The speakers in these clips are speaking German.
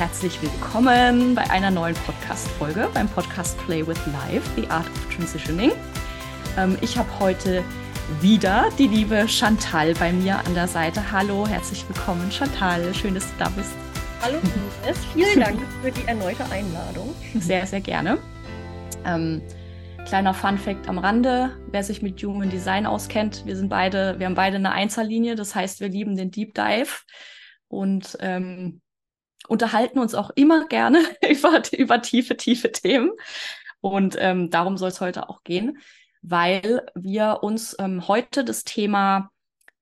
herzlich willkommen bei einer neuen Podcast-Folge beim Podcast Play with Life, The Art of Transitioning. Ähm, ich habe heute wieder die liebe Chantal bei mir an der Seite. Hallo, herzlich willkommen, Chantal. Schön, dass du da bist. Hallo, Ines. Vielen Dank für die erneute Einladung. Sehr, sehr gerne. Ähm, kleiner Fun Fact am Rande, wer sich mit Human Design auskennt, wir sind beide, wir haben beide eine Einzellinie, das heißt, wir lieben den Deep Dive und ähm, unterhalten uns auch immer gerne über, über tiefe, tiefe Themen. Und ähm, darum soll es heute auch gehen, weil wir uns ähm, heute das Thema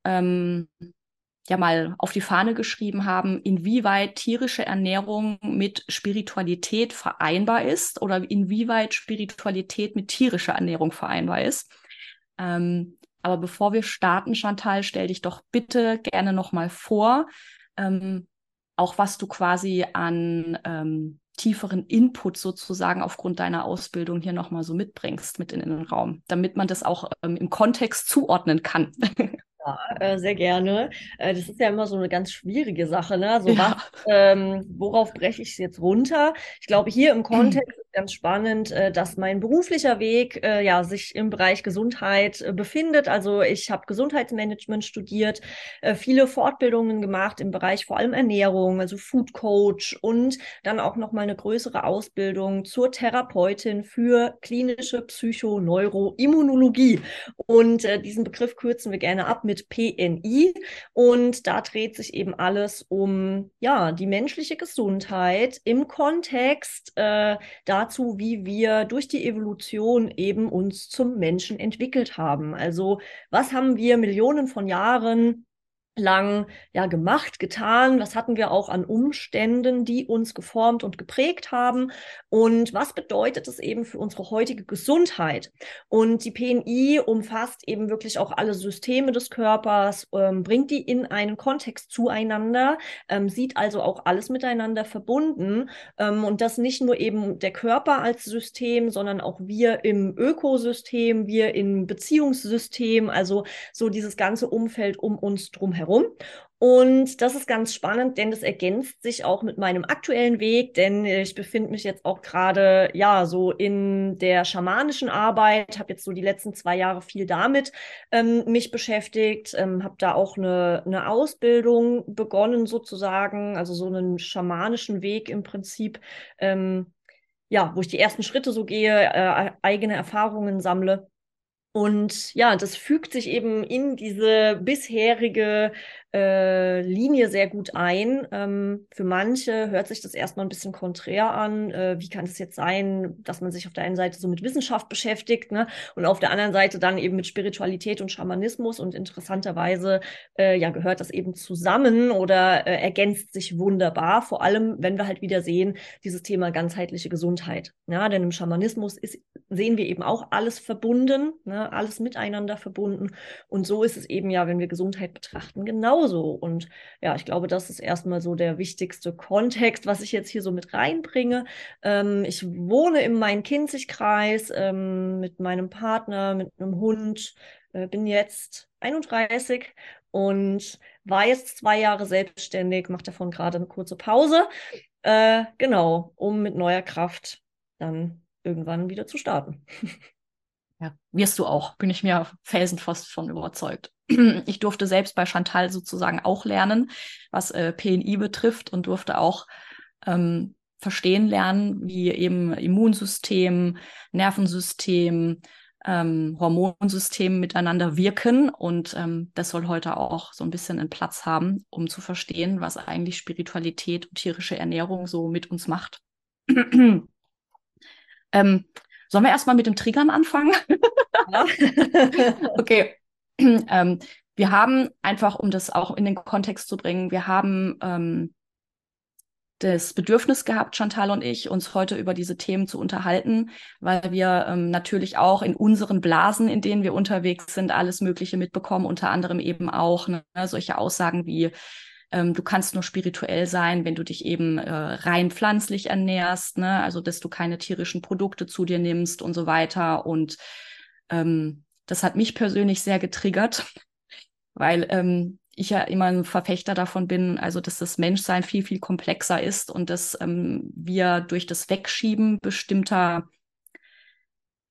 ähm, ja mal auf die Fahne geschrieben haben, inwieweit tierische Ernährung mit Spiritualität vereinbar ist oder inwieweit Spiritualität mit tierischer Ernährung vereinbar ist. Ähm, aber bevor wir starten, Chantal, stell dich doch bitte gerne nochmal vor, ähm, auch was du quasi an ähm, tieferen Input sozusagen aufgrund deiner Ausbildung hier nochmal so mitbringst mit in den Raum, damit man das auch ähm, im Kontext zuordnen kann. Äh, sehr gerne. Äh, das ist ja immer so eine ganz schwierige Sache, ne? So ja. was, ähm, worauf breche ich es jetzt runter? Ich glaube, hier im Kontext ist ganz spannend, äh, dass mein beruflicher Weg äh, ja sich im Bereich Gesundheit äh, befindet. Also ich habe Gesundheitsmanagement studiert, viele Fortbildungen gemacht im Bereich vor allem Ernährung, also Food Coach und dann auch noch mal eine größere Ausbildung zur Therapeutin für klinische Psychoneuroimmunologie. Und diesen Begriff kürzen wir gerne ab mit PNI und da dreht sich eben alles um ja die menschliche Gesundheit im Kontext äh, dazu, wie wir durch die Evolution eben uns zum Menschen entwickelt haben. Also was haben wir Millionen von Jahren lang ja gemacht, getan? Was hatten wir auch an Umständen, die uns geformt und geprägt haben? Und was bedeutet es eben für unsere heutige Gesundheit? Und die PNI umfasst eben wirklich auch alle Systeme des Körpers, ähm, bringt die in einen Kontext zueinander, ähm, sieht also auch alles miteinander verbunden ähm, und das nicht nur eben der Körper als System, sondern auch wir im Ökosystem, wir im Beziehungssystem, also so dieses ganze Umfeld um uns drumherum herum. Und das ist ganz spannend, denn das ergänzt sich auch mit meinem aktuellen Weg, denn ich befinde mich jetzt auch gerade ja so in der schamanischen Arbeit, habe jetzt so die letzten zwei Jahre viel damit ähm, mich beschäftigt, ähm, habe da auch eine, eine Ausbildung begonnen sozusagen, also so einen schamanischen Weg im Prinzip. Ähm, ja, wo ich die ersten Schritte so gehe, äh, eigene Erfahrungen sammle. Und ja, das fügt sich eben in diese bisherige äh, Linie sehr gut ein. Ähm, für manche hört sich das erstmal ein bisschen konträr an. Äh, wie kann es jetzt sein, dass man sich auf der einen Seite so mit Wissenschaft beschäftigt ne? und auf der anderen Seite dann eben mit Spiritualität und Schamanismus und interessanterweise äh, ja gehört das eben zusammen oder äh, ergänzt sich wunderbar. Vor allem, wenn wir halt wieder sehen, dieses Thema ganzheitliche Gesundheit. Ja, denn im Schamanismus ist, sehen wir eben auch alles verbunden, ne? Alles miteinander verbunden. Und so ist es eben ja, wenn wir Gesundheit betrachten, genau genauso. Und ja, ich glaube, das ist erstmal so der wichtigste Kontext, was ich jetzt hier so mit reinbringe. Ähm, ich wohne im Main-Kinzig-Kreis ähm, mit meinem Partner, mit einem Hund, äh, bin jetzt 31 und war jetzt zwei Jahre selbstständig, mache davon gerade eine kurze Pause. Äh, genau, um mit neuer Kraft dann irgendwann wieder zu starten. Ja, wirst du auch, bin ich mir felsenfest von überzeugt. Ich durfte selbst bei Chantal sozusagen auch lernen, was äh, PNI betrifft und durfte auch ähm, verstehen lernen, wie eben Immunsystem, Nervensystem, ähm, Hormonsystem miteinander wirken. Und ähm, das soll heute auch so ein bisschen einen Platz haben, um zu verstehen, was eigentlich Spiritualität und tierische Ernährung so mit uns macht. ähm, sollen wir erstmal mit dem Triggern anfangen? Ja. okay. ähm, wir haben einfach, um das auch in den Kontext zu bringen, wir haben ähm, das Bedürfnis gehabt, Chantal und ich, uns heute über diese Themen zu unterhalten, weil wir ähm, natürlich auch in unseren Blasen, in denen wir unterwegs sind, alles Mögliche mitbekommen, unter anderem eben auch ne, solche Aussagen wie, ähm, du kannst nur spirituell sein, wenn du dich eben äh, rein pflanzlich ernährst, ne? also dass du keine tierischen Produkte zu dir nimmst und so weiter. Und ähm, das hat mich persönlich sehr getriggert, weil ähm, ich ja immer ein Verfechter davon bin, also dass das Menschsein viel, viel komplexer ist und dass ähm, wir durch das Wegschieben bestimmter,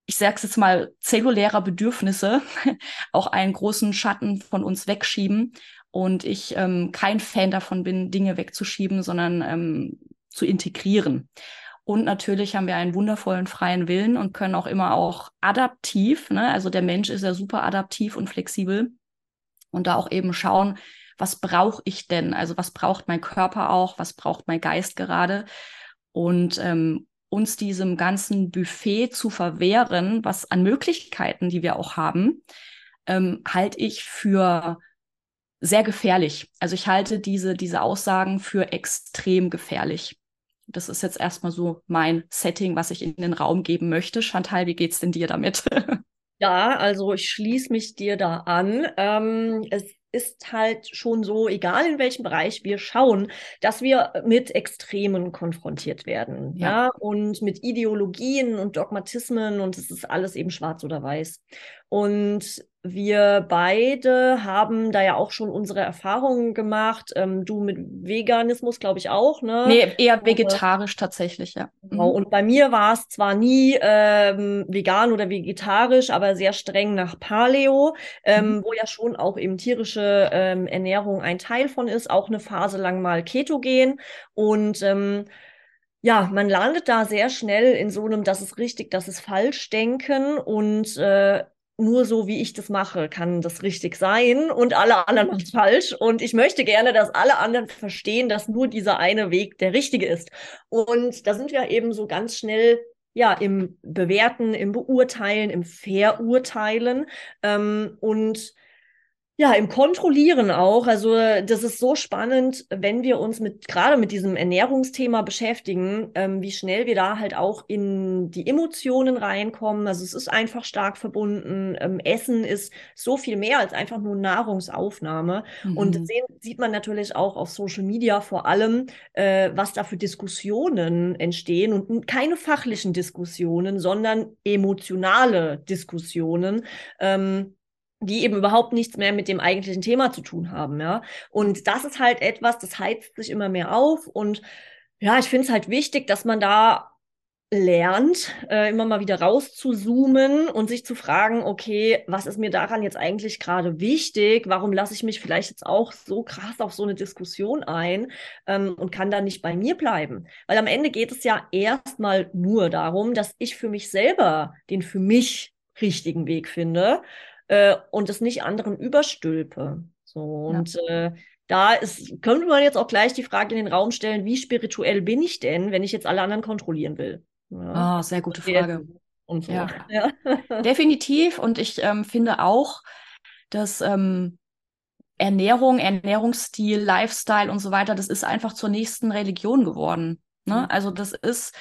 ich sag's jetzt mal, zellulärer Bedürfnisse auch einen großen Schatten von uns wegschieben. Und ich ähm, kein Fan davon bin, Dinge wegzuschieben, sondern ähm, zu integrieren. Und natürlich haben wir einen wundervollen freien Willen und können auch immer auch adaptiv, ne? also der Mensch ist ja super adaptiv und flexibel. Und da auch eben schauen, was brauche ich denn? Also was braucht mein Körper auch? Was braucht mein Geist gerade? Und ähm, uns diesem ganzen Buffet zu verwehren, was an Möglichkeiten, die wir auch haben, ähm, halte ich für sehr gefährlich. Also ich halte diese, diese Aussagen für extrem gefährlich. Das ist jetzt erstmal so mein Setting, was ich in den Raum geben möchte. Chantal, wie geht's denn dir damit? Ja, also ich schließe mich dir da an. Ähm, es ist halt schon so, egal in welchem Bereich wir schauen, dass wir mit Extremen konfrontiert werden. Ja. ja, und mit Ideologien und Dogmatismen und es ist alles eben schwarz oder weiß. Und wir beide haben da ja auch schon unsere Erfahrungen gemacht. Ähm, du mit Veganismus, glaube ich, auch, ne? Nee, eher vegetarisch äh, tatsächlich, ja. Genau. Mhm. Und bei mir war es zwar nie ähm, vegan oder vegetarisch, aber sehr streng nach Paleo, ähm, mhm. wo ja schon auch eben tierische ähm, Ernährung ein Teil von ist, auch eine Phase lang mal ketogen. Und ähm, ja, man landet da sehr schnell in so einem, das ist richtig, das ist falsch denken und äh, nur so, wie ich das mache, kann das richtig sein und alle anderen machen es falsch. Und ich möchte gerne, dass alle anderen verstehen, dass nur dieser eine Weg der richtige ist. Und da sind wir eben so ganz schnell ja, im Bewerten, im Beurteilen, im Verurteilen. Ähm, und ja, im Kontrollieren auch. Also das ist so spannend, wenn wir uns mit gerade mit diesem Ernährungsthema beschäftigen, ähm, wie schnell wir da halt auch in die Emotionen reinkommen. Also es ist einfach stark verbunden. Ähm, Essen ist so viel mehr als einfach nur Nahrungsaufnahme. Mhm. Und sehen, sieht man natürlich auch auf Social Media vor allem, äh, was da für Diskussionen entstehen und keine fachlichen Diskussionen, sondern emotionale Diskussionen. Ähm, die eben überhaupt nichts mehr mit dem eigentlichen Thema zu tun haben, ja. Und das ist halt etwas, das heizt sich immer mehr auf und ja, ich finde es halt wichtig, dass man da lernt, äh, immer mal wieder rauszuzoomen und sich zu fragen, okay, was ist mir daran jetzt eigentlich gerade wichtig? Warum lasse ich mich vielleicht jetzt auch so krass auf so eine Diskussion ein ähm, und kann da nicht bei mir bleiben? Weil am Ende geht es ja erstmal nur darum, dass ich für mich selber den für mich richtigen Weg finde äh, und es nicht anderen überstülpe. So und ja. äh, da ist, könnte man jetzt auch gleich die Frage in den Raum stellen, wie spirituell bin ich denn, wenn ich jetzt alle anderen kontrollieren will? Ja. Oh, sehr gute Frage. Und so. Ja. ja. Definitiv. Und ich ähm, finde auch, dass ähm, Ernährung, Ernährungsstil, Lifestyle und so weiter, das ist einfach zur nächsten Religion geworden. Ne? Mhm. Also das ist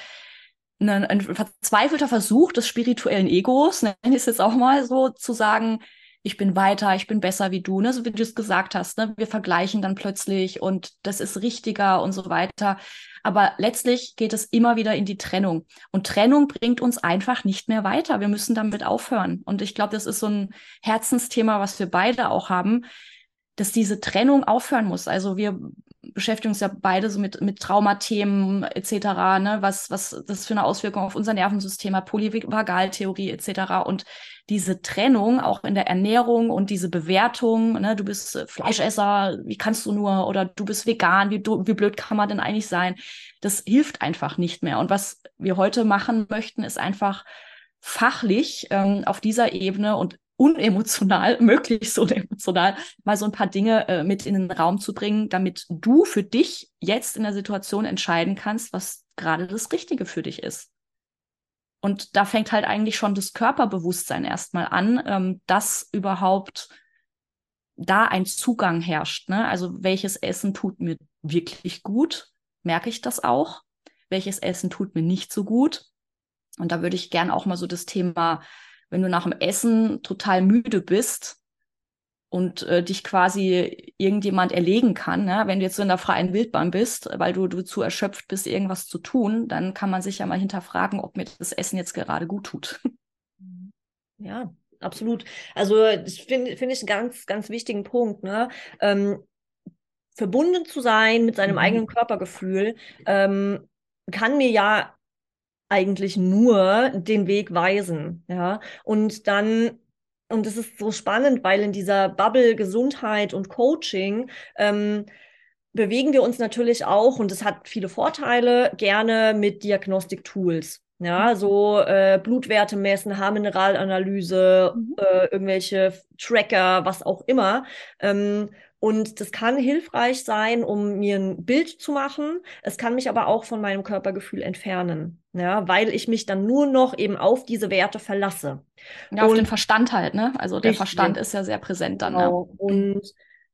ein, ein verzweifelter Versuch des spirituellen Egos, nenne ich es jetzt auch mal so, zu sagen, ich bin weiter, ich bin besser wie du, ne? so wie du es gesagt hast, ne? wir vergleichen dann plötzlich und das ist richtiger und so weiter. Aber letztlich geht es immer wieder in die Trennung. Und Trennung bringt uns einfach nicht mehr weiter. Wir müssen damit aufhören. Und ich glaube, das ist so ein Herzensthema, was wir beide auch haben, dass diese Trennung aufhören muss. Also wir beschäftigen uns ja beide so mit, mit Traumathemen etc., ne? was, was das für eine Auswirkung auf unser Nervensystem hat, Polyvagaltheorie etc. Und diese Trennung auch in der Ernährung und diese Bewertung, ne? du bist Fleischesser, wie kannst du nur, oder du bist vegan, wie, wie blöd kann man denn eigentlich sein? Das hilft einfach nicht mehr. Und was wir heute machen möchten, ist einfach fachlich ähm, auf dieser Ebene und unemotional, möglichst unemotional, mal so ein paar Dinge äh, mit in den Raum zu bringen, damit du für dich jetzt in der Situation entscheiden kannst, was gerade das Richtige für dich ist. Und da fängt halt eigentlich schon das Körperbewusstsein erstmal an, ähm, dass überhaupt da ein Zugang herrscht. Ne? Also welches Essen tut mir wirklich gut? Merke ich das auch? Welches Essen tut mir nicht so gut? Und da würde ich gern auch mal so das Thema wenn du nach dem Essen total müde bist und äh, dich quasi irgendjemand erlegen kann, ne? wenn du jetzt so in der freien Wildbahn bist, weil du, du zu erschöpft bist, irgendwas zu tun, dann kann man sich ja mal hinterfragen, ob mir das Essen jetzt gerade gut tut. Ja, absolut. Also das finde find ich einen ganz, ganz wichtigen Punkt. Ne? Ähm, verbunden zu sein mit seinem mhm. eigenen Körpergefühl ähm, kann mir ja eigentlich nur den Weg weisen. Ja, und dann und es ist so spannend, weil in dieser Bubble Gesundheit und Coaching ähm, bewegen wir uns natürlich auch, und es hat viele Vorteile, gerne mit Diagnostik-Tools. Ja, mhm. so äh, Blutwerte messen, Haarmineralanalyse, mhm. äh, irgendwelche Tracker, was auch immer. Ähm, und das kann hilfreich sein, um mir ein Bild zu machen. Es kann mich aber auch von meinem Körpergefühl entfernen, ja, weil ich mich dann nur noch eben auf diese Werte verlasse. Ja, auf den Verstand halt, ne? Also der Verstand ist ja sehr präsent dann. Genau. Ja. Und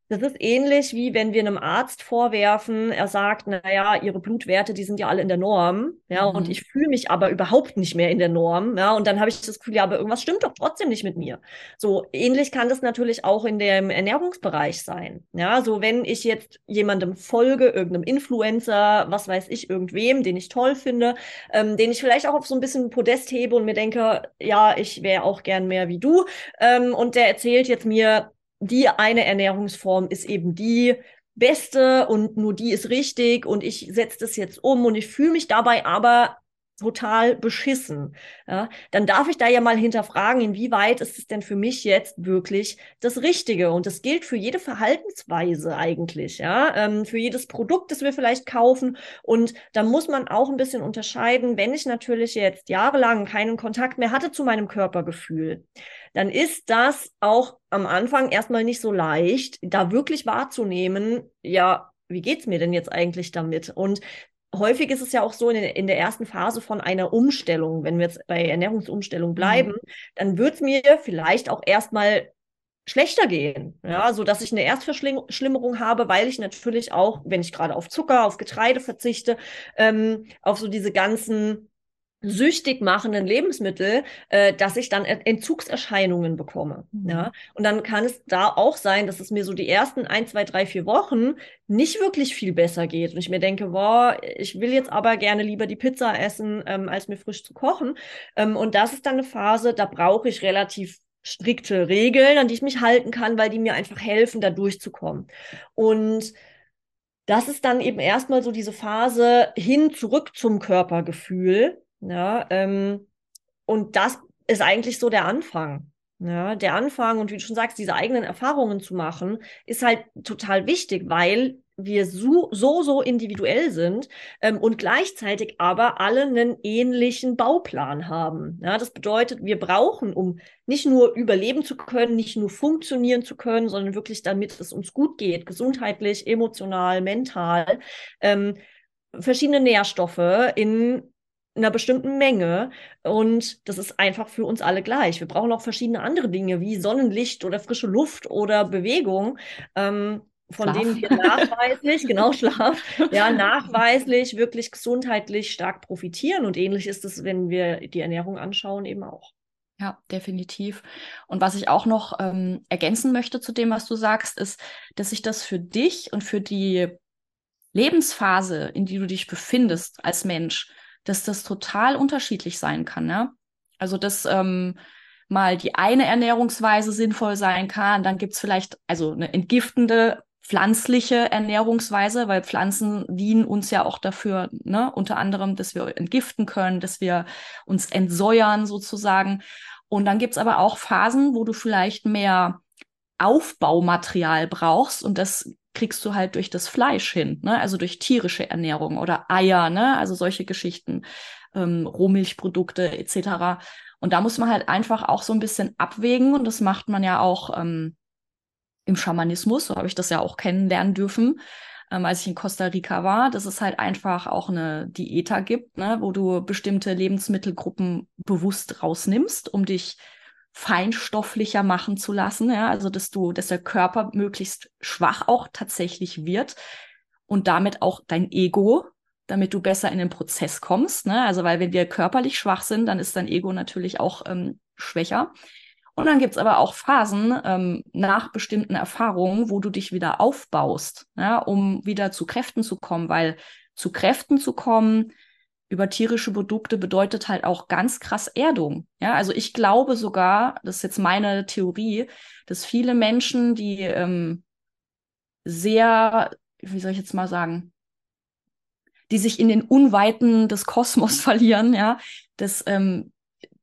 das ist ähnlich wie wenn wir einem Arzt vorwerfen, er sagt, naja, ihre Blutwerte, die sind ja alle in der Norm, ja, mhm. und ich fühle mich aber überhaupt nicht mehr in der Norm, ja, und dann habe ich das Gefühl, ja, aber irgendwas stimmt doch trotzdem nicht mit mir. So ähnlich kann das natürlich auch in dem Ernährungsbereich sein, ja, so wenn ich jetzt jemandem folge, irgendeinem Influencer, was weiß ich, irgendwem, den ich toll finde, ähm, den ich vielleicht auch auf so ein bisschen Podest hebe und mir denke, ja, ich wäre auch gern mehr wie du, ähm, und der erzählt jetzt mir, die eine Ernährungsform ist eben die beste und nur die ist richtig und ich setze das jetzt um und ich fühle mich dabei aber total beschissen, ja, dann darf ich da ja mal hinterfragen, inwieweit ist es denn für mich jetzt wirklich das Richtige? Und das gilt für jede Verhaltensweise eigentlich, ja, ähm, für jedes Produkt, das wir vielleicht kaufen. Und da muss man auch ein bisschen unterscheiden, wenn ich natürlich jetzt jahrelang keinen Kontakt mehr hatte zu meinem Körpergefühl, dann ist das auch am Anfang erstmal nicht so leicht, da wirklich wahrzunehmen, ja, wie geht's mir denn jetzt eigentlich damit? Und häufig ist es ja auch so in, in, der ersten Phase von einer Umstellung, wenn wir jetzt bei Ernährungsumstellung mhm. bleiben, mhm. dann wird es mir vielleicht auch erstmal schlechter gehen, ja, so dass ich eine Erstverschlimmerung habe, weil ich natürlich auch, wenn ich gerade auf Zucker, auf Getreide verzichte, ähm, auf so diese ganzen süchtig machenden Lebensmittel, äh, dass ich dann Entzugserscheinungen bekomme. Mhm. Ja? Und dann kann es da auch sein, dass es mir so die ersten ein, zwei, drei, vier Wochen nicht wirklich viel besser geht. Und ich mir denke, boah, ich will jetzt aber gerne lieber die Pizza essen, ähm, als mir frisch zu kochen. Ähm, und das ist dann eine Phase, da brauche ich relativ strikte Regeln, an die ich mich halten kann, weil die mir einfach helfen, da durchzukommen. Und das ist dann eben erstmal so diese Phase hin zurück zum Körpergefühl, ja, ähm, und das ist eigentlich so der Anfang. Ja, der Anfang und wie du schon sagst, diese eigenen Erfahrungen zu machen, ist halt total wichtig, weil wir so, so, so individuell sind ähm, und gleichzeitig aber alle einen ähnlichen Bauplan haben. Ja, das bedeutet, wir brauchen, um nicht nur überleben zu können, nicht nur funktionieren zu können, sondern wirklich damit es uns gut geht, gesundheitlich, emotional, mental, ähm, verschiedene Nährstoffe in einer bestimmten Menge. Und das ist einfach für uns alle gleich. Wir brauchen auch verschiedene andere Dinge wie Sonnenlicht oder frische Luft oder Bewegung. Ähm, von Schlaf. denen wir nachweislich, genau Schlaf, ja, nachweislich wirklich gesundheitlich stark profitieren. Und ähnlich ist es, wenn wir die Ernährung anschauen, eben auch. Ja, definitiv. Und was ich auch noch ähm, ergänzen möchte zu dem, was du sagst, ist, dass sich das für dich und für die Lebensphase, in die du dich befindest als Mensch, dass das total unterschiedlich sein kann. Ne? Also, dass ähm, mal die eine Ernährungsweise sinnvoll sein kann, dann gibt es vielleicht also eine entgiftende pflanzliche Ernährungsweise, weil Pflanzen dienen uns ja auch dafür, ne, unter anderem, dass wir entgiften können, dass wir uns entsäuern sozusagen. Und dann gibt es aber auch Phasen, wo du vielleicht mehr Aufbaumaterial brauchst und das kriegst du halt durch das Fleisch hin, ne? also durch tierische Ernährung oder Eier, ne? also solche Geschichten, ähm, Rohmilchprodukte etc. Und da muss man halt einfach auch so ein bisschen abwägen und das macht man ja auch ähm, im Schamanismus, so habe ich das ja auch kennenlernen dürfen, ähm, als ich in Costa Rica war, dass es halt einfach auch eine Diäta gibt, ne? wo du bestimmte Lebensmittelgruppen bewusst rausnimmst, um dich feinstofflicher machen zu lassen, ja, also dass du, dass der Körper möglichst schwach auch tatsächlich wird und damit auch dein Ego, damit du besser in den Prozess kommst, ne? Also weil wenn wir körperlich schwach sind, dann ist dein Ego natürlich auch ähm, schwächer. Und dann gibt's aber auch Phasen ähm, nach bestimmten Erfahrungen, wo du dich wieder aufbaust, ja, um wieder zu Kräften zu kommen, weil zu Kräften zu kommen über tierische Produkte bedeutet halt auch ganz krass Erdung. Ja, also ich glaube sogar, das ist jetzt meine Theorie, dass viele Menschen, die ähm, sehr, wie soll ich jetzt mal sagen, die sich in den Unweiten des Kosmos verlieren, ja, dass ähm,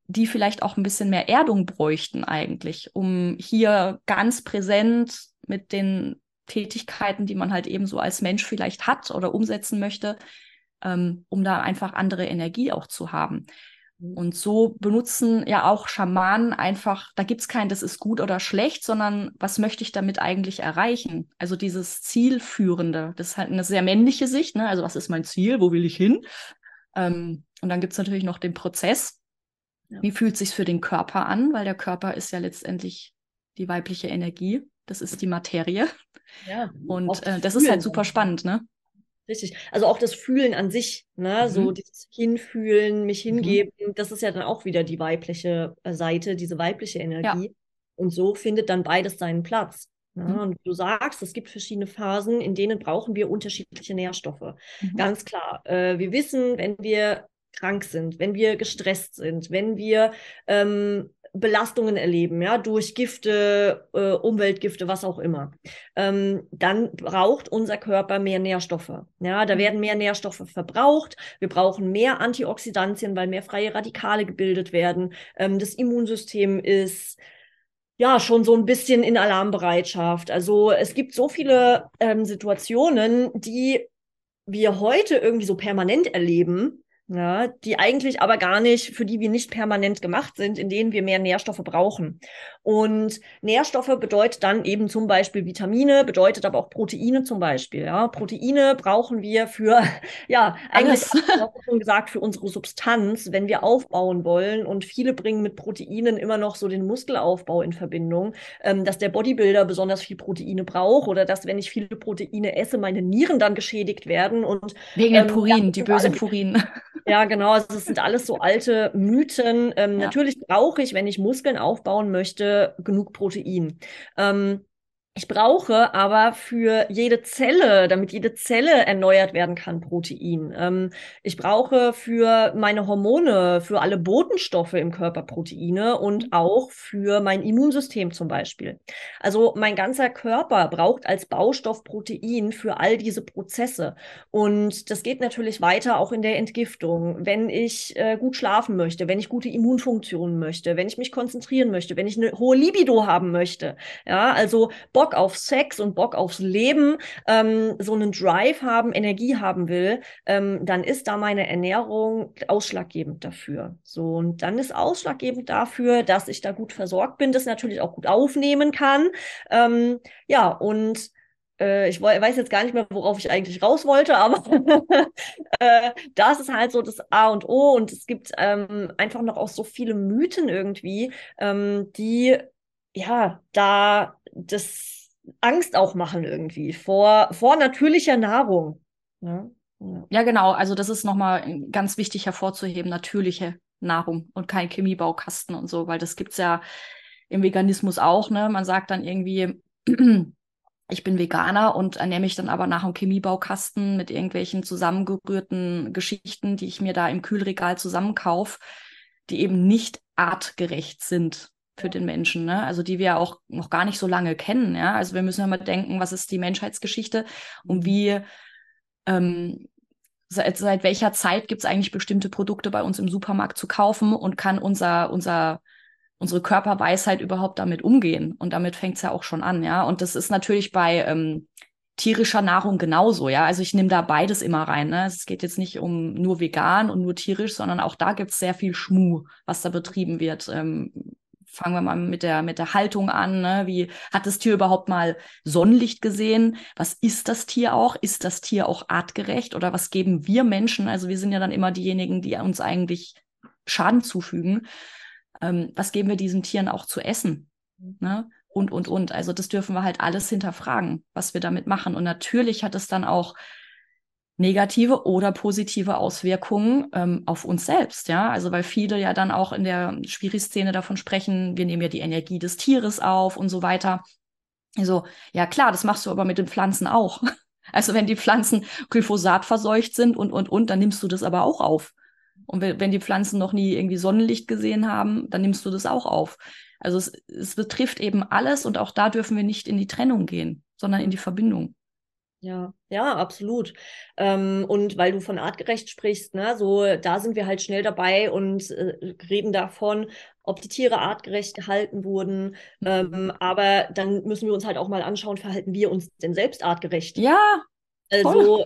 die vielleicht auch ein bisschen mehr Erdung bräuchten eigentlich, um hier ganz präsent mit den Tätigkeiten, die man halt eben so als Mensch vielleicht hat oder umsetzen möchte, ähm, um da einfach andere Energie auch zu haben. Mhm. Und so benutzen ja auch Schamanen einfach, da gibt es kein, das ist gut oder schlecht, sondern was möchte ich damit eigentlich erreichen? Also dieses Zielführende, das ist halt eine sehr männliche Sicht, ne? Also was ist mein Ziel, wo will ich hin? Ähm, und dann gibt es natürlich noch den Prozess. Ja. Wie fühlt es sich für den Körper an? Weil der Körper ist ja letztendlich die weibliche Energie. Das ist die Materie. Ja, und äh, das ist halt super spannend, ne? Richtig. Also auch das Fühlen an sich, ne? Mhm. So dieses Hinfühlen, mich mhm. hingeben, mhm. das ist ja dann auch wieder die weibliche äh, Seite, diese weibliche Energie. Ja. Und so findet dann beides seinen Platz. Ne? Mhm. Und du sagst, es gibt verschiedene Phasen, in denen brauchen wir unterschiedliche Nährstoffe. Mhm. Ganz klar. Äh, wir wissen, wenn wir krank sind, wenn wir gestresst sind, wenn wir ähm, Belastungen erleben, ja, durch Gifte, äh, Umweltgifte, was auch immer, ähm, dann braucht unser Körper mehr Nährstoffe. Ja, da mhm. werden mehr Nährstoffe verbraucht. Wir brauchen mehr Antioxidantien, weil mehr freie Radikale gebildet werden. Ähm, das Immunsystem ist ja schon so ein bisschen in Alarmbereitschaft. Also es gibt so viele ähm, Situationen, die wir heute irgendwie so permanent erleben, ja, die eigentlich aber gar nicht, für die wir nicht permanent gemacht sind, in denen wir mehr Nährstoffe brauchen. Und Nährstoffe bedeutet dann eben zum Beispiel Vitamine, bedeutet aber auch Proteine zum Beispiel. Ja, Proteine brauchen wir für, ja, eigentlich schon gesagt, für unsere Substanz, wenn wir aufbauen wollen. Und viele bringen mit Proteinen immer noch so den Muskelaufbau in Verbindung, ähm, dass der Bodybuilder besonders viel Proteine braucht oder dass, wenn ich viele Proteine esse, meine Nieren dann geschädigt werden. Und, Wegen ähm, den Purinen, die bösen Purinen. Ja, genau. Also das sind alles so alte Mythen. Ähm, ja. Natürlich brauche ich, wenn ich Muskeln aufbauen möchte, genug Protein. Ähm, ich brauche aber für jede Zelle, damit jede Zelle erneuert werden kann, Protein. Ähm, ich brauche für meine Hormone, für alle Botenstoffe im Körper Proteine und mhm. auch für mein Immunsystem zum Beispiel. Also mein ganzer Körper braucht als Baustoff Protein für all diese Prozesse. Und das geht natürlich weiter auch in der Entgiftung. Wenn ich äh, gut schlafen möchte, wenn ich gute Immunfunktionen möchte, wenn ich mich konzentrieren möchte, wenn ich eine hohe Libido haben möchte. Ja, also Bock auf Sex und Bock aufs Leben, ähm, so einen Drive haben, Energie haben will, ähm, dann ist da meine Ernährung ausschlaggebend dafür. So, und dann ist ausschlaggebend dafür, dass ich da gut versorgt bin, das natürlich auch gut aufnehmen kann. Ähm, ja, und äh, ich weiß jetzt gar nicht mehr, worauf ich eigentlich raus wollte, aber äh, das ist halt so das A und O und es gibt ähm, einfach noch auch so viele Mythen irgendwie, ähm, die ja da das Angst auch machen irgendwie vor, vor natürlicher Nahrung. Ja? ja, ja genau. Also das ist nochmal ganz wichtig hervorzuheben, natürliche Nahrung und kein Chemiebaukasten und so, weil das gibt es ja im Veganismus auch. Ne? Man sagt dann irgendwie, ich bin Veganer und ernähre mich dann aber nach einem Chemiebaukasten mit irgendwelchen zusammengerührten Geschichten, die ich mir da im Kühlregal zusammenkaufe, die eben nicht artgerecht sind für den Menschen, ne? also die wir auch noch gar nicht so lange kennen. Ja? Also wir müssen mal denken, was ist die Menschheitsgeschichte und mhm. wie ähm, seit, seit welcher Zeit gibt es eigentlich bestimmte Produkte bei uns im Supermarkt zu kaufen und kann unser, unser, unsere Körperweisheit überhaupt damit umgehen? Und damit fängt es ja auch schon an, ja. Und das ist natürlich bei ähm, tierischer Nahrung genauso, ja. Also ich nehme da beides immer rein. Ne? Es geht jetzt nicht um nur vegan und nur tierisch, sondern auch da gibt es sehr viel Schmuh, was da betrieben wird. Ähm, fangen wir mal mit der, mit der Haltung an. Ne? Wie hat das Tier überhaupt mal Sonnenlicht gesehen? Was ist das Tier auch? Ist das Tier auch artgerecht? Oder was geben wir Menschen? Also wir sind ja dann immer diejenigen, die uns eigentlich Schaden zufügen. Ähm, was geben wir diesen Tieren auch zu essen? Ne? Und, und, und. Also das dürfen wir halt alles hinterfragen, was wir damit machen. Und natürlich hat es dann auch negative oder positive Auswirkungen ähm, auf uns selbst, ja. Also weil viele ja dann auch in der Spiri-Szene davon sprechen, wir nehmen ja die Energie des Tieres auf und so weiter. Also, ja klar, das machst du aber mit den Pflanzen auch. Also wenn die Pflanzen Glyphosat verseucht sind und, und, und, dann nimmst du das aber auch auf. Und wenn die Pflanzen noch nie irgendwie Sonnenlicht gesehen haben, dann nimmst du das auch auf. Also es, es betrifft eben alles und auch da dürfen wir nicht in die Trennung gehen, sondern in die Verbindung. Ja, ja, absolut. Ähm, und weil du von artgerecht sprichst, ne, so da sind wir halt schnell dabei und äh, reden davon, ob die Tiere artgerecht gehalten wurden. Mhm. Ähm, aber dann müssen wir uns halt auch mal anschauen, verhalten wir uns denn selbst artgerecht? Ja. Also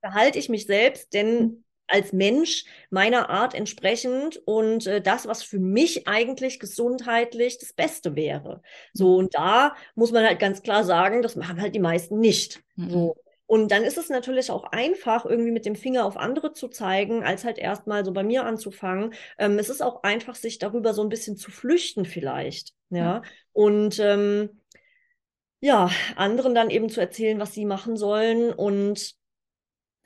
verhalte ich mich selbst denn mhm. Als Mensch meiner Art entsprechend und äh, das, was für mich eigentlich gesundheitlich das Beste wäre. So, mhm. und da muss man halt ganz klar sagen, das machen halt die meisten nicht. Mhm. So. Und dann ist es natürlich auch einfach, irgendwie mit dem Finger auf andere zu zeigen, als halt erstmal so bei mir anzufangen. Ähm, es ist auch einfach, sich darüber so ein bisschen zu flüchten, vielleicht. Ja. Mhm. Und ähm, ja, anderen dann eben zu erzählen, was sie machen sollen und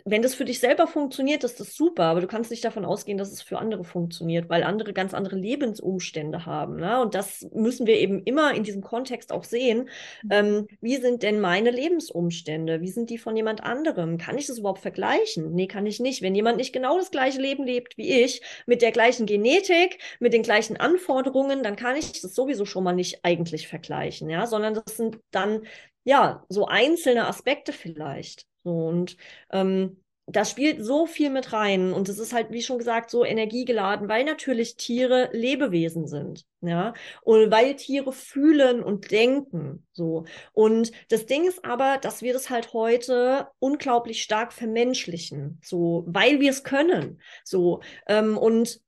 wenn das für dich selber funktioniert, ist das super, aber du kannst nicht davon ausgehen, dass es für andere funktioniert, weil andere ganz andere Lebensumstände haben. Ne? Und das müssen wir eben immer in diesem Kontext auch sehen. Mhm. Ähm, wie sind denn meine Lebensumstände? Wie sind die von jemand anderem? Kann ich das überhaupt vergleichen? Nee, kann ich nicht. Wenn jemand nicht genau das gleiche Leben lebt wie ich, mit der gleichen Genetik, mit den gleichen Anforderungen, dann kann ich das sowieso schon mal nicht eigentlich vergleichen, ja, sondern das sind dann ja so einzelne Aspekte vielleicht. So, und ähm, das spielt so viel mit rein und es ist halt, wie schon gesagt, so energiegeladen, weil natürlich Tiere Lebewesen sind, ja, und weil Tiere fühlen und denken, so. Und das Ding ist aber, dass wir das halt heute unglaublich stark vermenschlichen, so, weil wir es können, so. Ähm, und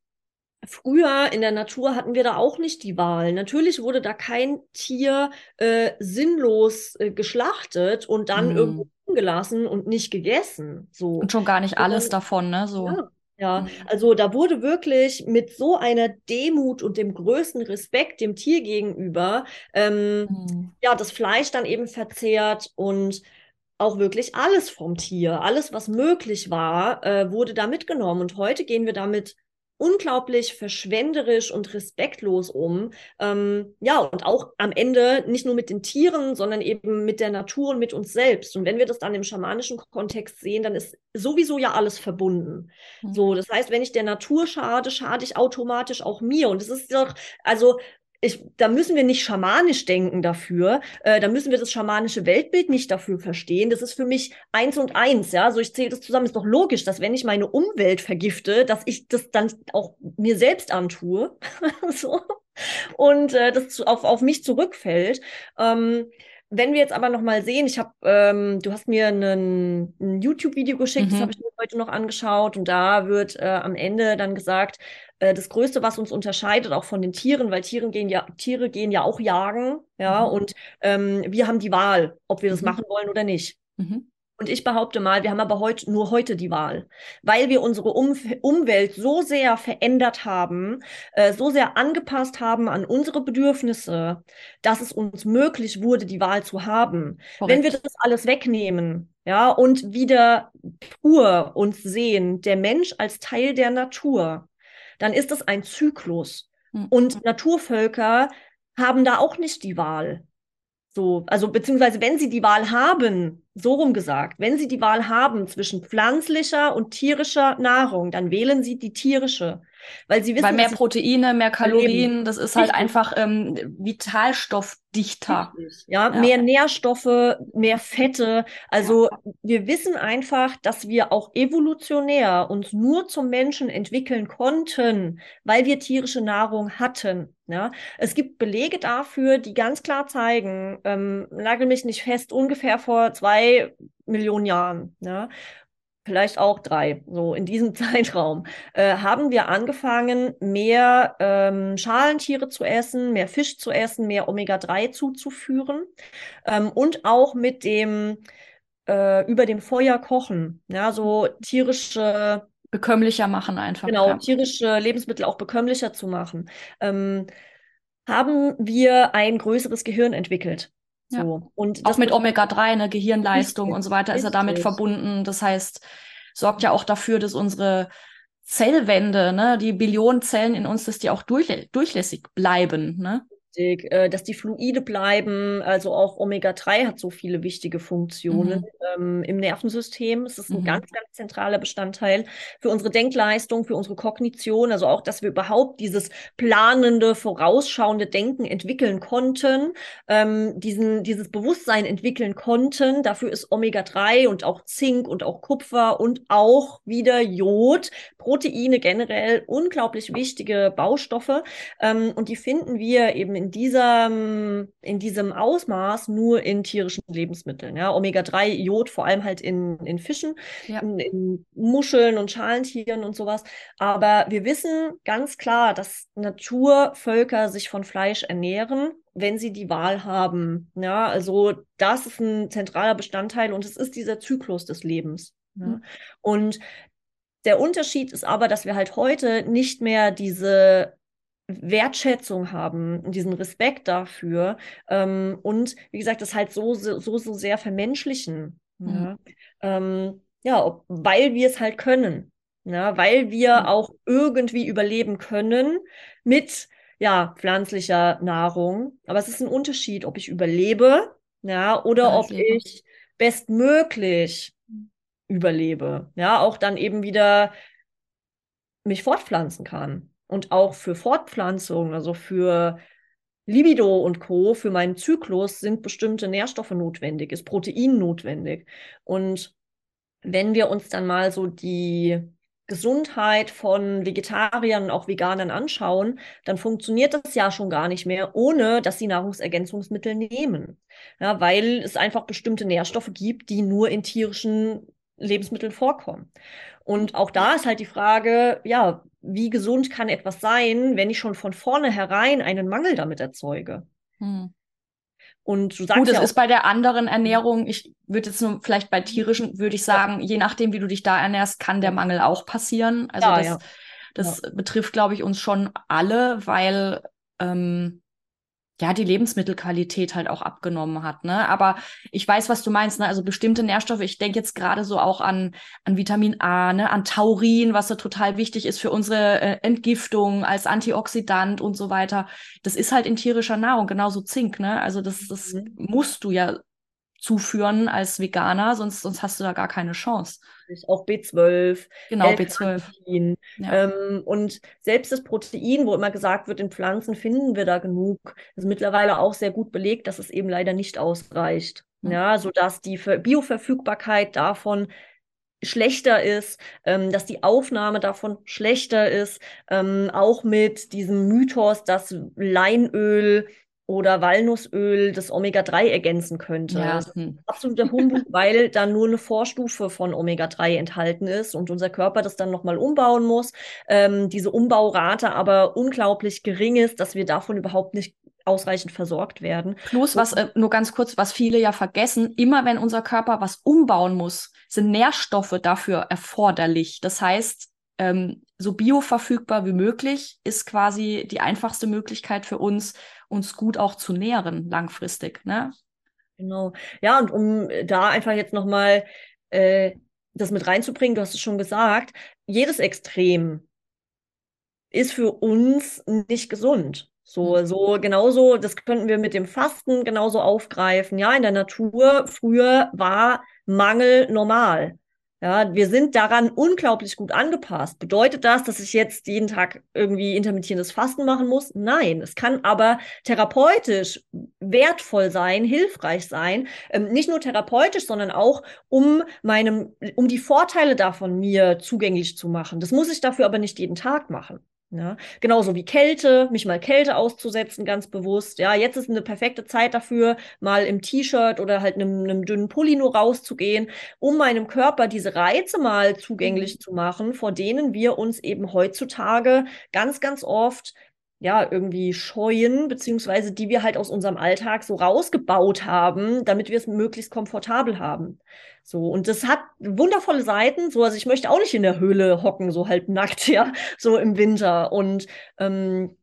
Früher in der Natur hatten wir da auch nicht die Wahl. Natürlich wurde da kein Tier äh, sinnlos äh, geschlachtet und dann mm. irgendwo gelassen und nicht gegessen. So. Und schon gar nicht alles und, davon, ne? So. Ja. Ja, mhm. also da wurde wirklich mit so einer Demut und dem größten Respekt dem Tier gegenüber, ähm, mhm. ja, das Fleisch dann eben verzehrt und auch wirklich alles vom Tier, alles, was möglich war, äh, wurde da mitgenommen. Und heute gehen wir damit unglaublich verschwenderisch und respektlos um. Ähm, ja, und auch am Ende nicht nur mit den Tieren, sondern eben mit der Natur und mit uns selbst. Und wenn wir das dann im schamanischen Kontext sehen, dann ist sowieso ja alles verbunden. Mhm. So, das heißt, wenn ich der Natur schade, schade ich automatisch auch mir. Und es ist doch, also ich, da müssen wir nicht schamanisch denken dafür, äh, da müssen wir das schamanische Weltbild nicht dafür verstehen. Das ist für mich eins und eins, ja. So ich zähle das zusammen. Ist doch logisch, dass wenn ich meine Umwelt vergifte, dass ich das dann auch mir selbst antue, so und äh, das auf, auf mich zurückfällt. Ähm, wenn wir jetzt aber noch mal sehen, ich habe, ähm, du hast mir einen, ein YouTube-Video geschickt, mhm. das habe ich mir heute noch angeschaut und da wird äh, am Ende dann gesagt, das Größte, was uns unterscheidet, auch von den Tieren, weil Tieren gehen ja, Tiere gehen ja auch jagen, ja, mhm. und ähm, wir haben die Wahl, ob wir das mhm. machen wollen oder nicht. Mhm. Und ich behaupte mal, wir haben aber heute nur heute die Wahl, weil wir unsere um Umwelt so sehr verändert haben, äh, so sehr angepasst haben an unsere Bedürfnisse, dass es uns möglich wurde, die Wahl zu haben. Korrekt. Wenn wir das alles wegnehmen, ja, und wieder pur uns sehen, der Mensch als Teil der Natur, dann ist es ein Zyklus. Mhm. Und Naturvölker haben da auch nicht die Wahl. So, also beziehungsweise wenn sie die Wahl haben, so rum gesagt, wenn sie die Wahl haben zwischen pflanzlicher und tierischer Nahrung, dann wählen sie die tierische. Weil sie wissen, Weil mehr Proteine, mehr Kalorien, das ist halt Richtig. einfach ähm, vitalstoffdichter. Ja, ja, mehr Nährstoffe, mehr Fette. Also ja. wir wissen einfach, dass wir auch evolutionär uns nur zum Menschen entwickeln konnten, weil wir tierische Nahrung hatten. Ja, es gibt Belege dafür, die ganz klar zeigen, ähm, nagel mich nicht fest, ungefähr vor zwei Millionen Jahren. Ja, vielleicht auch drei, so in diesem Zeitraum, äh, haben wir angefangen, mehr ähm, Schalentiere zu essen, mehr Fisch zu essen, mehr Omega-3 zuzuführen ähm, und auch mit dem äh, über dem Feuer kochen, ja, so tierische bekömmlicher machen einfach. Genau, ja. tierische Lebensmittel auch bekömmlicher zu machen. Ähm, haben wir ein größeres Gehirn entwickelt. So. Und auch mit Omega-3, eine Gehirnleistung richtig, und so weiter ist er damit verbunden. Das heißt, sorgt ja auch dafür, dass unsere Zellwände, ne, die Billionen Zellen in uns, dass die auch durch, durchlässig bleiben. Ne? Wichtig, äh, dass die fluide bleiben. Also auch Omega-3 hat so viele wichtige Funktionen Mhm. ähm, im Nervensystem. Es ist ein Mhm. ganz, ganz zentraler Bestandteil für unsere Denkleistung, für unsere Kognition. Also auch, dass wir überhaupt dieses planende, vorausschauende Denken entwickeln konnten, ähm, diesen, dieses Bewusstsein entwickeln konnten. Dafür ist Omega-3 und auch Zink und auch Kupfer und auch wieder Jod, Proteine generell unglaublich wichtige Baustoffe. Ähm, und die finden wir eben in diesem, in diesem Ausmaß nur in tierischen Lebensmitteln. Ja? Omega-3, Jod vor allem halt in, in Fischen, Ja. in, in Muscheln und Schalentieren und sowas. Aber wir wissen ganz klar, dass Naturvölker sich von Fleisch ernähren, wenn sie die Wahl haben. Ja, also das ist ein zentraler Bestandteil und es ist dieser Zyklus des Lebens. Ja? Mhm. Und der Unterschied ist aber, dass wir halt heute nicht mehr diese Wertschätzung haben, diesen Respekt dafür ähm, und wie gesagt, das halt so, so, so, sehr vermenschlichen. Ja, ähm, ja ob, weil wir es halt können. Ja, weil wir Mhm. auch irgendwie überleben können mit ja, pflanzlicher Nahrung. Aber es ist ein Unterschied, ob ich überlebe, ja, oder ob ich bestmöglich überlebe. Ja, auch dann eben wieder mich fortpflanzen kann. Und auch für Fortpflanzung, also für Libido und Co., für meinen Zyklus sind bestimmte Nährstoffe notwendig, ist Protein notwendig. Und wenn wir uns dann mal so die Gesundheit von Vegetariern und auch Veganern anschauen, dann funktioniert das ja schon gar nicht mehr, ohne dass sie Nahrungsergänzungsmittel nehmen. Ja, weil es einfach bestimmte Nährstoffe gibt, die nur in tierischen Lebensmitteln vorkommen. Und auch da ist halt die Frage, ja, wie gesund kann etwas sein, wenn ich schon von vornherein einen Mangel damit erzeuge? Hm. Und du sagst Gut, es ja ist bei der anderen Ernährung, ich würde jetzt nur vielleicht bei tierischen, würde ich sagen, je nachdem, wie du dich da ernährst, kann der Mangel auch passieren. Also Ja, das, ja. das betrifft, glaube ich, uns schon alle, weil ähm, ja die Lebensmittelqualität halt auch abgenommen hat. Ne? Aber ich weiß, was du meinst. Ne? Also bestimmte Nährstoffe, ich denke jetzt gerade so auch an, an Vitamin A, ne? an Taurin, was so total wichtig ist für unsere äh, Entgiftung als Antioxidant und so weiter. Das ist halt in tierischer Nahrung, genauso Zink. Ne? Also das, das Mhm. musst du ja zuführen als Veganer, sonst, sonst hast du da gar keine Chance. auch B12, Genau, B12. L-Carnitin. Ja. Ähm, und selbst das Protein, wo immer gesagt wird, in Pflanzen finden wir da genug, ist mittlerweile auch sehr gut belegt, dass es eben leider nicht ausreicht. Mhm. Ja, sodass die Ver Bioverfügbarkeit davon schlechter ist, ähm, dass die Aufnahme davon schlechter ist, ähm, auch mit diesem Mythos, dass Leinöl oder Walnussöl das Omega-3 ergänzen könnte. Ja, ist hm. absoluter Humbug, weil da nur eine Vorstufe von Omega-3 enthalten ist und unser Körper das dann nochmal umbauen muss. Ähm, diese Umbaurate aber unglaublich gering ist, dass wir davon überhaupt nicht ausreichend versorgt werden. Plus, was äh, nur ganz kurz, was viele ja vergessen, immer wenn unser Körper was umbauen muss, sind Nährstoffe dafür erforderlich. Das heißt, ähm, so bioverfügbar wie möglich ist quasi die einfachste Möglichkeit für uns, uns gut auch zu nähren langfristig. Ne? Genau. Ja, und um da einfach jetzt nochmal äh, das mit reinzubringen, du hast es schon gesagt, jedes Extrem ist für uns nicht gesund. So, so genauso, das könnten wir mit dem Fasten genauso aufgreifen. Ja, in der Natur früher war Mangel normal. Ja, wir sind daran unglaublich gut angepasst. Bedeutet das, dass ich jetzt jeden Tag irgendwie intermittierendes Fasten machen muss? Nein. Es kann aber therapeutisch wertvoll sein, hilfreich sein. Ähm, nicht nur therapeutisch, sondern auch, um meinem, um die Vorteile davon mir zugänglich zu machen. Das muss ich dafür aber nicht jeden Tag machen. Ja, genauso wie Kälte, mich mal Kälte auszusetzen, ganz bewusst. Ja, jetzt ist eine perfekte Zeit dafür, mal im T-Shirt oder halt einem, einem dünnen Pulli nur rauszugehen, um meinem Körper diese Reize mal zugänglich zu machen, vor denen wir uns eben heutzutage ganz, ganz oft ja, irgendwie scheuen, beziehungsweise die wir halt aus unserem Alltag so rausgebaut haben, damit wir es möglichst komfortabel haben. So, und das hat wundervolle Seiten, so, also ich möchte auch nicht in der Höhle hocken, so halb nackt, ja, so im Winter. Und ähm,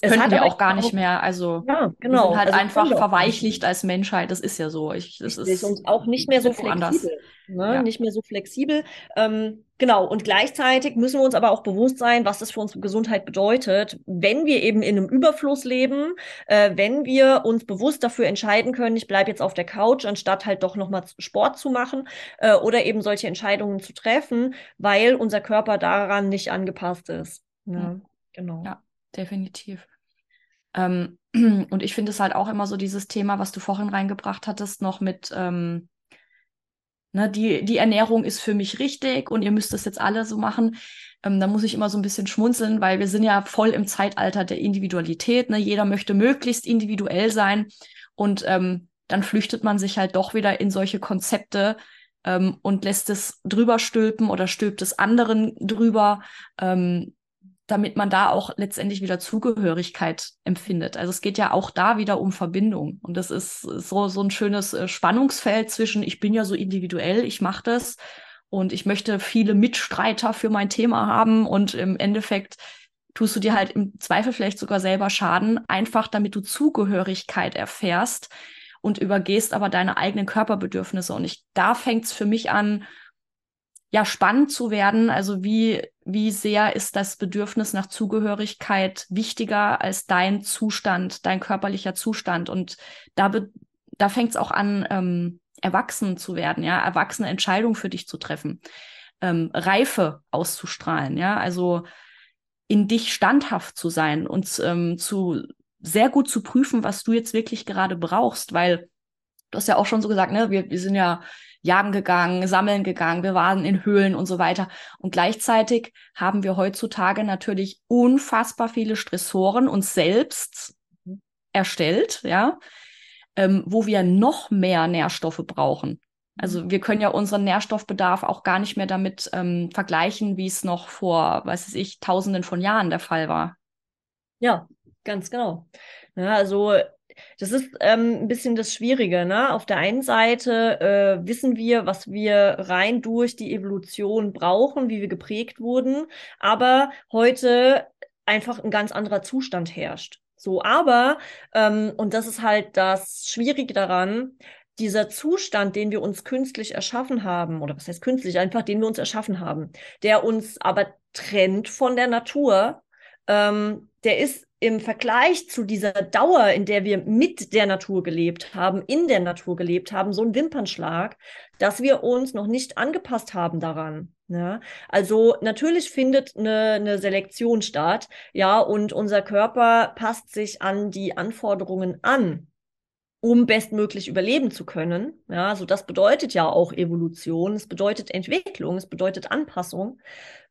Das können wir auch gar nicht mehr. Also ja, genau. wir sind halt also einfach verweichlicht als Menschheit. Das ist ja so. Ich, das ist und auch nicht mehr so flexibel. Ne? Ja. Nicht mehr so flexibel. Ähm, genau. Und gleichzeitig müssen wir uns aber auch bewusst sein, was das für unsere Gesundheit bedeutet, wenn wir eben in einem Überfluss leben, äh, wenn wir uns bewusst dafür entscheiden können, ich bleibe jetzt auf der Couch, anstatt halt doch nochmal Sport zu machen äh, oder eben solche Entscheidungen zu treffen, weil unser Körper daran nicht angepasst ist. Ja, Mhm. genau. Ja, definitiv. Ähm, und ich finde es halt auch immer so dieses Thema, was du vorhin reingebracht hattest, noch mit, ähm, ne, die, die Ernährung ist für mich richtig und ihr müsst das jetzt alle so machen. Ähm, da muss ich immer so ein bisschen schmunzeln, weil wir sind ja voll im Zeitalter der Individualität. Ne? Jeder möchte möglichst individuell sein und ähm, dann flüchtet man sich halt doch wieder in solche Konzepte ähm, und lässt es drüber stülpen oder stülpt es anderen drüber. Ähm, damit man da auch letztendlich wieder Zugehörigkeit empfindet. Also es geht ja auch da wieder um Verbindung. Und das ist so, so ein schönes äh, Spannungsfeld zwischen, ich bin ja so individuell, ich mache das und ich möchte viele Mitstreiter für mein Thema haben und im Endeffekt tust du dir halt im Zweifel vielleicht sogar selber Schaden, einfach damit du Zugehörigkeit erfährst und übergehst aber deine eigenen Körperbedürfnisse. Und ich, da fängt es für mich an, ja, spannend zu werden. Also wie, wie sehr ist das Bedürfnis nach Zugehörigkeit wichtiger als dein Zustand, dein körperlicher Zustand? Und da, da fängt es auch an, ähm, erwachsen zu werden, ja, erwachsene Entscheidungen für dich zu treffen, ähm, Reife auszustrahlen, ja, also in dich standhaft zu sein und ähm, zu sehr gut zu prüfen, was du jetzt wirklich gerade brauchst, weil du hast ja auch schon so gesagt, ne, wir, wir sind ja jagen gegangen, sammeln gegangen, wir waren in Höhlen und so weiter. Und gleichzeitig haben wir heutzutage natürlich unfassbar viele Stressoren uns selbst erstellt, ja, ähm, wo wir noch mehr Nährstoffe brauchen. Also wir können ja unseren Nährstoffbedarf auch gar nicht mehr damit ähm, vergleichen, wie es noch vor, weiß ich, tausenden von Jahren der Fall war. Ja, ganz genau. Ja, also das ist ähm, ein bisschen das Schwierige. Ne? Auf der einen Seite äh, wissen wir, was wir rein durch die Evolution brauchen, wie wir geprägt wurden, aber heute einfach ein ganz anderer Zustand herrscht. So, aber, ähm, und das ist halt das Schwierige daran, dieser Zustand, den wir uns künstlich erschaffen haben, oder was heißt künstlich, einfach den wir uns erschaffen haben, der uns aber trennt von der Natur, ähm, der ist im Vergleich zu dieser Dauer, in der wir mit der Natur gelebt haben, in der Natur gelebt haben, so ein Wimpernschlag, dass wir uns noch nicht angepasst haben daran. Ja? Also natürlich findet eine, eine Selektion statt, ja, und unser Körper passt sich an die Anforderungen an um bestmöglich überleben zu können. Ja, also das bedeutet ja auch Evolution, es bedeutet Entwicklung, es bedeutet Anpassung.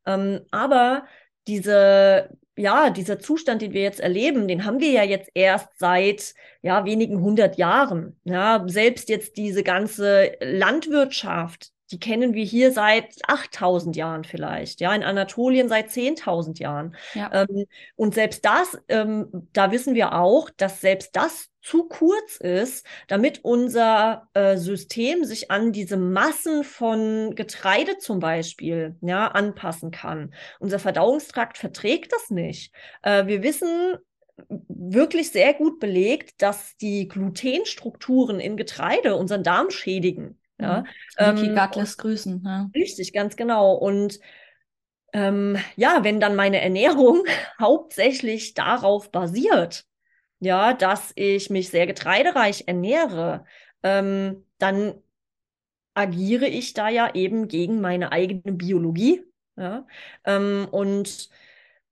Ähm, aber diese, ja, dieser Zustand, den wir jetzt erleben, den haben wir ja jetzt erst seit ja, wenigen hundert Jahren. Ja, selbst jetzt diese ganze Landwirtschaft, die kennen wir hier seit 8000 Jahren vielleicht, ja, in Anatolien seit 10.000 Jahren. Ja. Ähm, und selbst das, ähm, da wissen wir auch, dass selbst das zu kurz ist, damit unser äh, System sich an diese Massen von Getreide zum Beispiel ja, anpassen kann. Unser Verdauungstrakt verträgt das nicht. Äh, wir wissen, wirklich sehr gut belegt, dass die Glutenstrukturen in Getreide unseren Darm schädigen. Ja, Niki ähm, Gott lässt grüßen. Ja. Richtig, ganz genau. Und ähm, ja, wenn dann meine Ernährung hauptsächlich darauf basiert, ja, dass ich mich sehr getreidereich ernähre, ähm, dann agiere ich da ja eben gegen meine eigene Biologie. Ja, ähm, und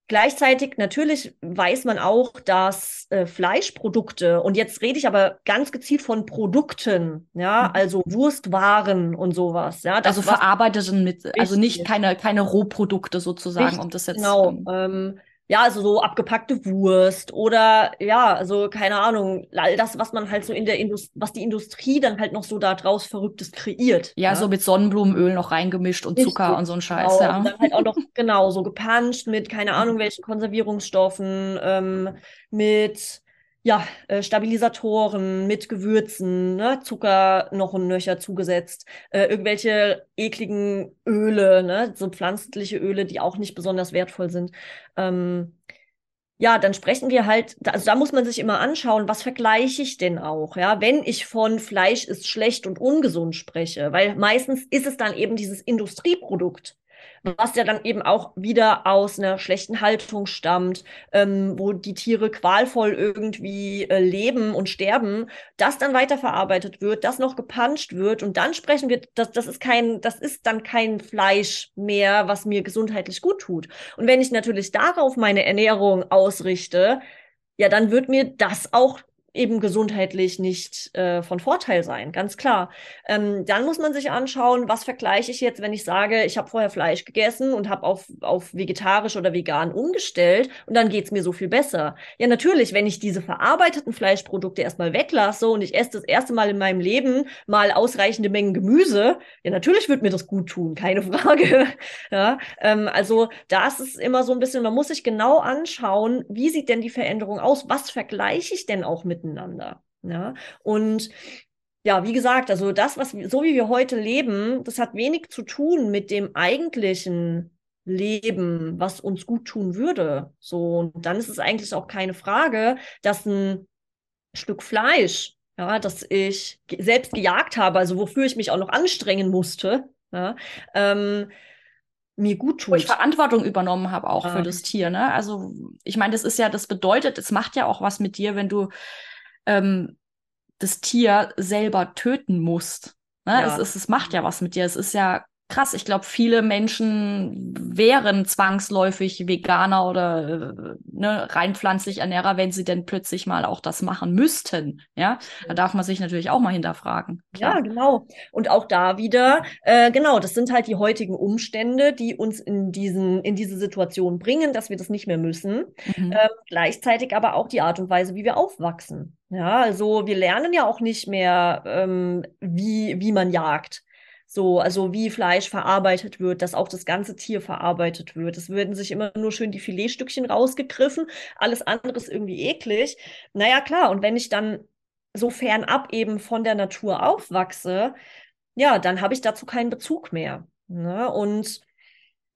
Gleichzeitig natürlich weiß man auch, dass äh, Fleischprodukte, und jetzt rede ich aber ganz gezielt von Produkten, ja, Mhm. also Wurstwaren und sowas, ja. Also verarbeiteten mit, also nicht keine, keine Rohprodukte sozusagen, Richtig, um das jetzt. Genau. ähm, Ähm, ja, also so abgepackte Wurst oder ja, also keine Ahnung, all das, was man halt so in der Industrie, was die Industrie dann halt noch so da draus Verrücktes kreiert. ja, so mit Sonnenblumenöl noch reingemischt und Zucker Richtig, und so ein Scheiß, Genau, ja. und dann halt auch noch genau so gepanscht mit keine Ahnung welchen Konservierungsstoffen, ähm, mit ja, äh, Stabilisatoren, mit Gewürzen, ne, Zucker noch und nöcher zugesetzt, äh, irgendwelche ekligen Öle, ne, so pflanzliche Öle, die auch nicht besonders wertvoll sind. Ähm, ja, dann sprechen wir halt, also da muss man sich immer anschauen, was vergleiche ich denn auch, ja, wenn ich von Fleisch ist schlecht und ungesund spreche, weil meistens ist es dann eben dieses Industrieprodukt was ja dann eben auch wieder aus einer schlechten Haltung stammt, ähm, wo die Tiere qualvoll irgendwie äh, leben und sterben, das dann weiterverarbeitet wird, das noch gepanscht wird und dann sprechen wir, das, das ist kein, das ist dann kein Fleisch mehr, was mir gesundheitlich gut tut. Und wenn ich natürlich darauf meine Ernährung ausrichte, ja, dann wird mir das auch eben gesundheitlich nicht äh, von Vorteil sein, ganz klar. Ähm, dann muss man sich anschauen, was vergleiche ich jetzt, wenn ich sage, ich habe vorher Fleisch gegessen und habe auf, auf vegetarisch oder vegan umgestellt und dann geht es mir so viel besser. Ja, natürlich, wenn ich diese verarbeiteten Fleischprodukte erstmal weglasse und ich esse das erste Mal in meinem Leben mal ausreichende Mengen Gemüse, ja, natürlich wird mir das gut tun, keine Frage. ja, ähm, also das ist immer so ein bisschen, man muss sich genau anschauen, wie sieht denn die Veränderung aus? Was vergleiche ich denn auch mit miteinander. Ja? Und ja, wie gesagt, also das, was so wie wir heute leben, das hat wenig zu tun mit dem eigentlichen Leben, was uns gut tun würde. So, und dann ist es eigentlich auch keine Frage, dass ein Stück Fleisch, ja, das ich selbst gejagt habe, also wofür ich mich auch noch anstrengen musste, ja, ähm, mir gut tut. Wo ich Verantwortung übernommen habe auch ja. für das Tier. Ne? Also ich meine, das ist ja, das bedeutet, es macht ja auch was mit dir, wenn du ähm, das Tier selber töten musst. Ne? Ja. Es, es, es macht ja was mit dir. Es ist ja krass. Ich glaube, viele Menschen wären zwangsläufig Veganer oder äh, ne, rein pflanzlich Ernährer, wenn sie denn plötzlich mal auch das machen müssten. Ja, da darf man sich natürlich auch mal hinterfragen. Klar. Ja, genau. Und auch da wieder, äh, genau, das sind halt die heutigen Umstände, die uns in diesen in diese Situation bringen, dass wir das nicht mehr müssen. Mhm. Äh, gleichzeitig aber auch die Art und Weise, wie wir aufwachsen. Ja, also wir lernen ja auch nicht mehr, ähm, wie, wie man jagt. So, also wie Fleisch verarbeitet wird, dass auch das ganze Tier verarbeitet wird. Es werden sich immer nur schön die Filetstückchen rausgegriffen, alles andere ist irgendwie eklig. Naja, klar, und wenn ich dann so fernab eben von der Natur aufwachse, ja, dann habe ich dazu keinen Bezug mehr. Ne? Und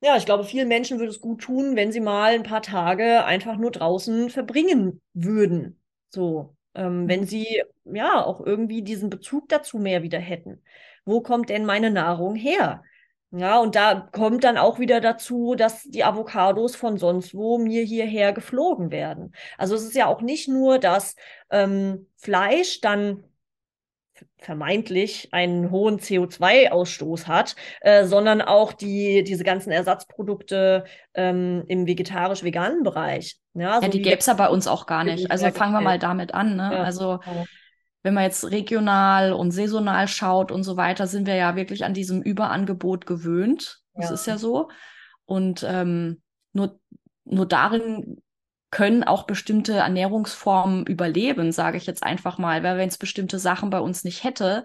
ja, ich glaube, vielen Menschen würde es gut tun, wenn sie mal ein paar Tage einfach nur draußen verbringen würden. So, ähm, wenn mhm. sie ja auch irgendwie diesen Bezug dazu mehr wieder hätten wo kommt denn meine Nahrung her? Ja, und da kommt dann auch wieder dazu, dass die Avocados von sonst wo mir hierher geflogen werden. Also es ist ja auch nicht nur, dass ähm, Fleisch dann vermeintlich einen hohen CO2-Ausstoß hat, äh, sondern auch die, diese ganzen Ersatzprodukte ähm, im vegetarisch-veganen Bereich. Ja, so ja die gäbe es ja bei uns auch gar nicht. Also fangen wir mal damit an. Ne? Ja, also genau wenn man jetzt regional und saisonal schaut und so weiter, sind wir ja wirklich an diesem Überangebot gewöhnt. Das ja. ist ja so. Und ähm, nur, nur darin können auch bestimmte Ernährungsformen überleben, sage ich jetzt einfach mal. Weil wenn es bestimmte Sachen bei uns nicht hätte,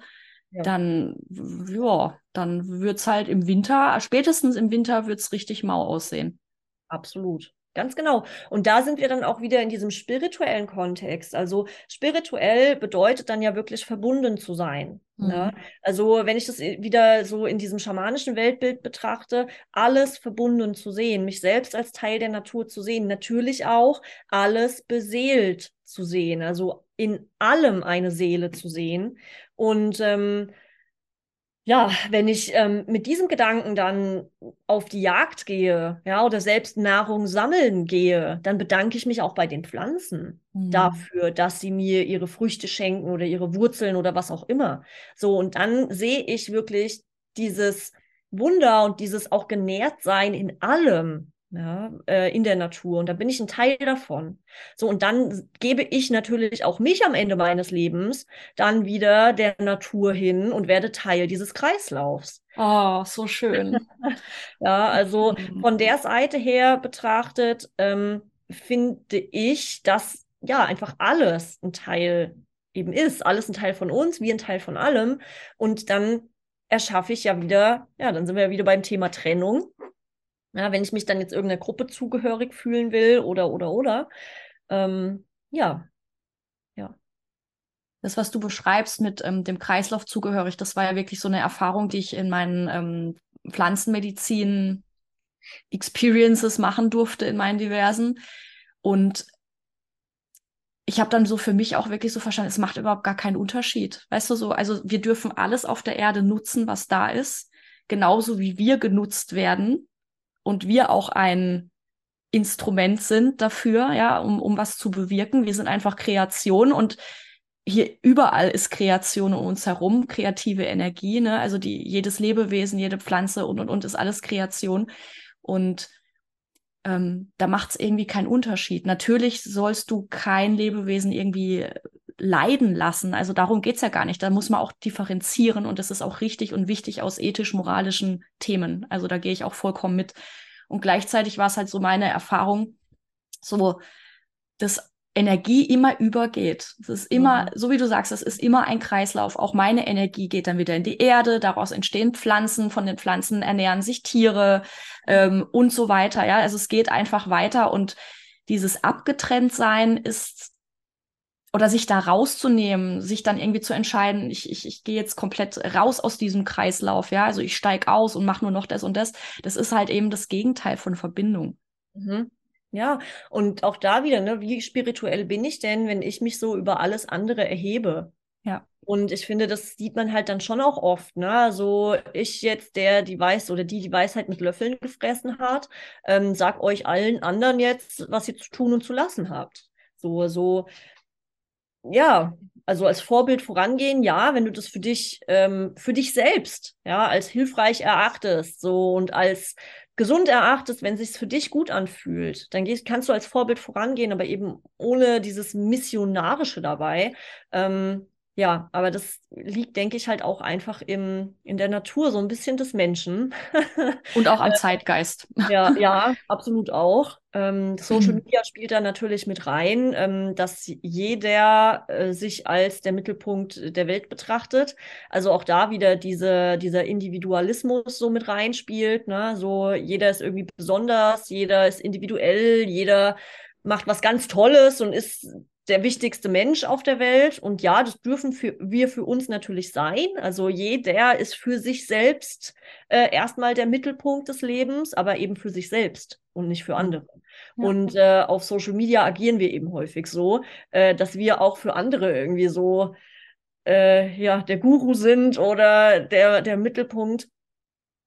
ja. dann, ja, dann wird es halt im Winter, spätestens im Winter wird es richtig mau aussehen. Absolut. Ganz genau. Und da sind wir dann auch wieder in diesem spirituellen Kontext. Also spirituell bedeutet dann ja wirklich verbunden zu sein. Ne? Mhm. Ne? Also wenn ich das wieder so in diesem schamanischen Weltbild betrachte, alles verbunden zu sehen, mich selbst als Teil der Natur zu sehen, natürlich auch alles beseelt zu sehen, also in allem eine Seele zu sehen. Und ähm, ja, wenn ich ähm, mit diesem Gedanken dann auf die Jagd gehe, ja, oder selbst Nahrung sammeln gehe, dann bedanke ich mich auch bei den Pflanzen mhm. dafür, dass sie mir ihre Früchte schenken oder ihre Wurzeln oder was auch immer. So, und dann sehe ich wirklich dieses Wunder und dieses auch genährt sein in allem, ja, äh, in der Natur. Und da bin ich ein Teil davon. So, und dann gebe ich natürlich auch mich am Ende meines Lebens dann wieder der Natur hin und werde Teil dieses Kreislaufs. Oh, so schön. ja, also mhm. von der Seite her betrachtet, ähm, finde ich, dass ja einfach alles ein Teil eben ist. Alles ein Teil von uns, wie ein Teil von allem. Und dann erschaffe ich ja wieder, ja, dann sind wir ja wieder beim Thema Trennung. Ja, wenn ich mich dann jetzt irgendeiner Gruppe zugehörig fühlen will oder, oder, oder. Ähm, ja, ja. Das, was du beschreibst mit ähm, dem Kreislauf zugehörig, das war ja wirklich so eine Erfahrung, die ich in meinen ähm, Pflanzenmedizin Experiences machen durfte in meinen diversen. Und ich habe dann so für mich auch wirklich so verstanden, es macht überhaupt gar keinen Unterschied. Weißt du so, also wir dürfen alles auf der Erde nutzen, was da ist, genauso wie wir genutzt werden und wir auch ein Instrument sind dafür, ja, um, um was zu bewirken. Wir sind einfach Kreation und hier überall ist Kreation um uns herum, kreative Energie, ne? Also die, jedes Lebewesen, jede Pflanze und und und ist alles Kreation. Und ähm, da macht es irgendwie keinen Unterschied. Natürlich sollst du kein Lebewesen irgendwie leiden lassen. Also darum geht's ja gar nicht. Da muss man auch differenzieren und das ist auch richtig und wichtig aus ethisch-moralischen Themen. Also da gehe ich auch vollkommen mit. Und gleichzeitig war es halt so meine Erfahrung, so, dass Energie immer übergeht. Es ist immer, mhm. so wie du sagst, es ist immer ein Kreislauf. Auch meine Energie geht dann wieder in die Erde, daraus entstehen Pflanzen, von den Pflanzen ernähren sich Tiere ähm, und so weiter. Ja, also es geht einfach weiter und dieses Abgetrenntsein ist oder sich da rauszunehmen, sich dann irgendwie zu entscheiden, ich, ich, ich gehe jetzt komplett raus aus diesem Kreislauf, ja, also ich steige aus und mache nur noch das und das, das ist halt eben das Gegenteil von Verbindung. Mhm. Ja, und auch da wieder, ne, wie spirituell bin ich denn, wenn ich mich so über alles andere erhebe? Ja. Und ich finde, das sieht man halt dann schon auch oft, ne? Also ich jetzt, der die Weiß oder die die Weisheit mit Löffeln gefressen hat, ähm, sag euch allen anderen jetzt, was ihr zu tun und zu lassen habt. So, so, ja, also als Vorbild vorangehen, ja, wenn du das für dich, ähm, für dich selbst, ja, als hilfreich erachtest, so und als gesund erachtest, wenn es sich für dich gut anfühlt, dann gehst, kannst du als Vorbild vorangehen, aber eben ohne dieses Missionarische dabei. Ähm, ja, aber das liegt, denke ich, halt auch einfach im, in der Natur, so ein bisschen des Menschen. Und auch am äh, Zeitgeist. Ja, ja, absolut auch. Ähm, Social mhm. Media spielt da natürlich mit rein, ähm, dass jeder äh, sich als der Mittelpunkt der Welt betrachtet. Also auch da wieder diese, dieser Individualismus so mit reinspielt. Ne? So jeder ist irgendwie besonders, jeder ist individuell, jeder macht was ganz Tolles und ist der wichtigste Mensch auf der Welt. Und ja, das dürfen für, wir für uns natürlich sein. Also jeder ist für sich selbst äh, erstmal der Mittelpunkt des Lebens, aber eben für sich selbst und nicht für andere. Ja. Und äh, auf Social Media agieren wir eben häufig so, äh, dass wir auch für andere irgendwie so äh, ja, der Guru sind oder der, der Mittelpunkt.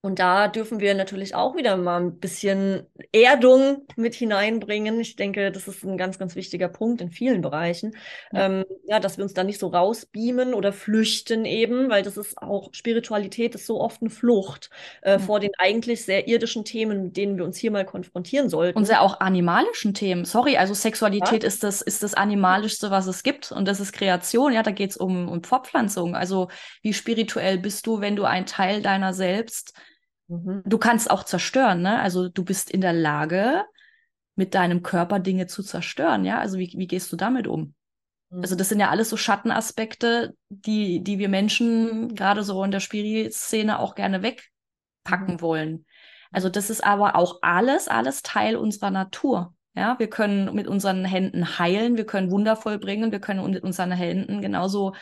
Und da dürfen wir natürlich auch wieder mal ein bisschen Erdung mit hineinbringen. Ich denke, das ist ein ganz, ganz wichtiger Punkt in vielen Bereichen. Ja, ähm, ja dass wir uns da nicht so rausbeamen oder flüchten eben, weil das ist auch, Spiritualität ist so oft eine Flucht äh, ja. vor den eigentlich sehr irdischen Themen, mit denen wir uns hier mal konfrontieren sollten. Und sehr auch animalischen Themen. Sorry, also Sexualität ja. ist, das, ist das Animalischste, was es gibt. Und das ist Kreation. Ja, da geht es um, um Fortpflanzung. Also wie spirituell bist du, wenn du ein Teil deiner selbst Mhm. Du kannst auch zerstören, ne? Also du bist in der Lage, mit deinem Körper Dinge zu zerstören, ja? Also wie, wie gehst du damit um? Mhm. Also das sind ja alles so Schattenaspekte, die, die wir Menschen gerade so in der Spiri-Szene auch gerne wegpacken mhm. wollen. Also das ist aber auch alles, alles Teil unserer Natur. Ja, wir können mit unseren Händen heilen, wir können Wunder vollbringen, wir können mit unseren Händen genauso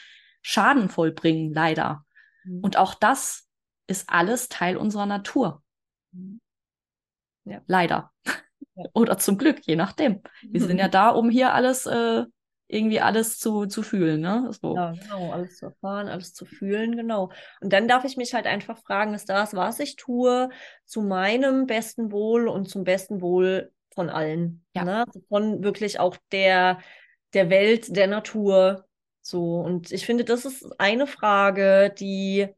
Schaden vollbringen, leider. Mhm. Und auch das ist alles Teil unserer Natur. Ja. Leider. Ja. Oder zum Glück, je nachdem. Wir sind ja da, um hier alles, äh, irgendwie alles zu, zu fühlen. Ne? So. Ja, genau, alles zu erfahren, alles zu fühlen, genau. Und dann darf ich mich halt einfach fragen, ist das, was ich tue, zu meinem besten Wohl und zum besten Wohl von allen. Ja. Ne? Also von wirklich auch der, der Welt, der Natur. So, und ich finde, das ist eine Frage, die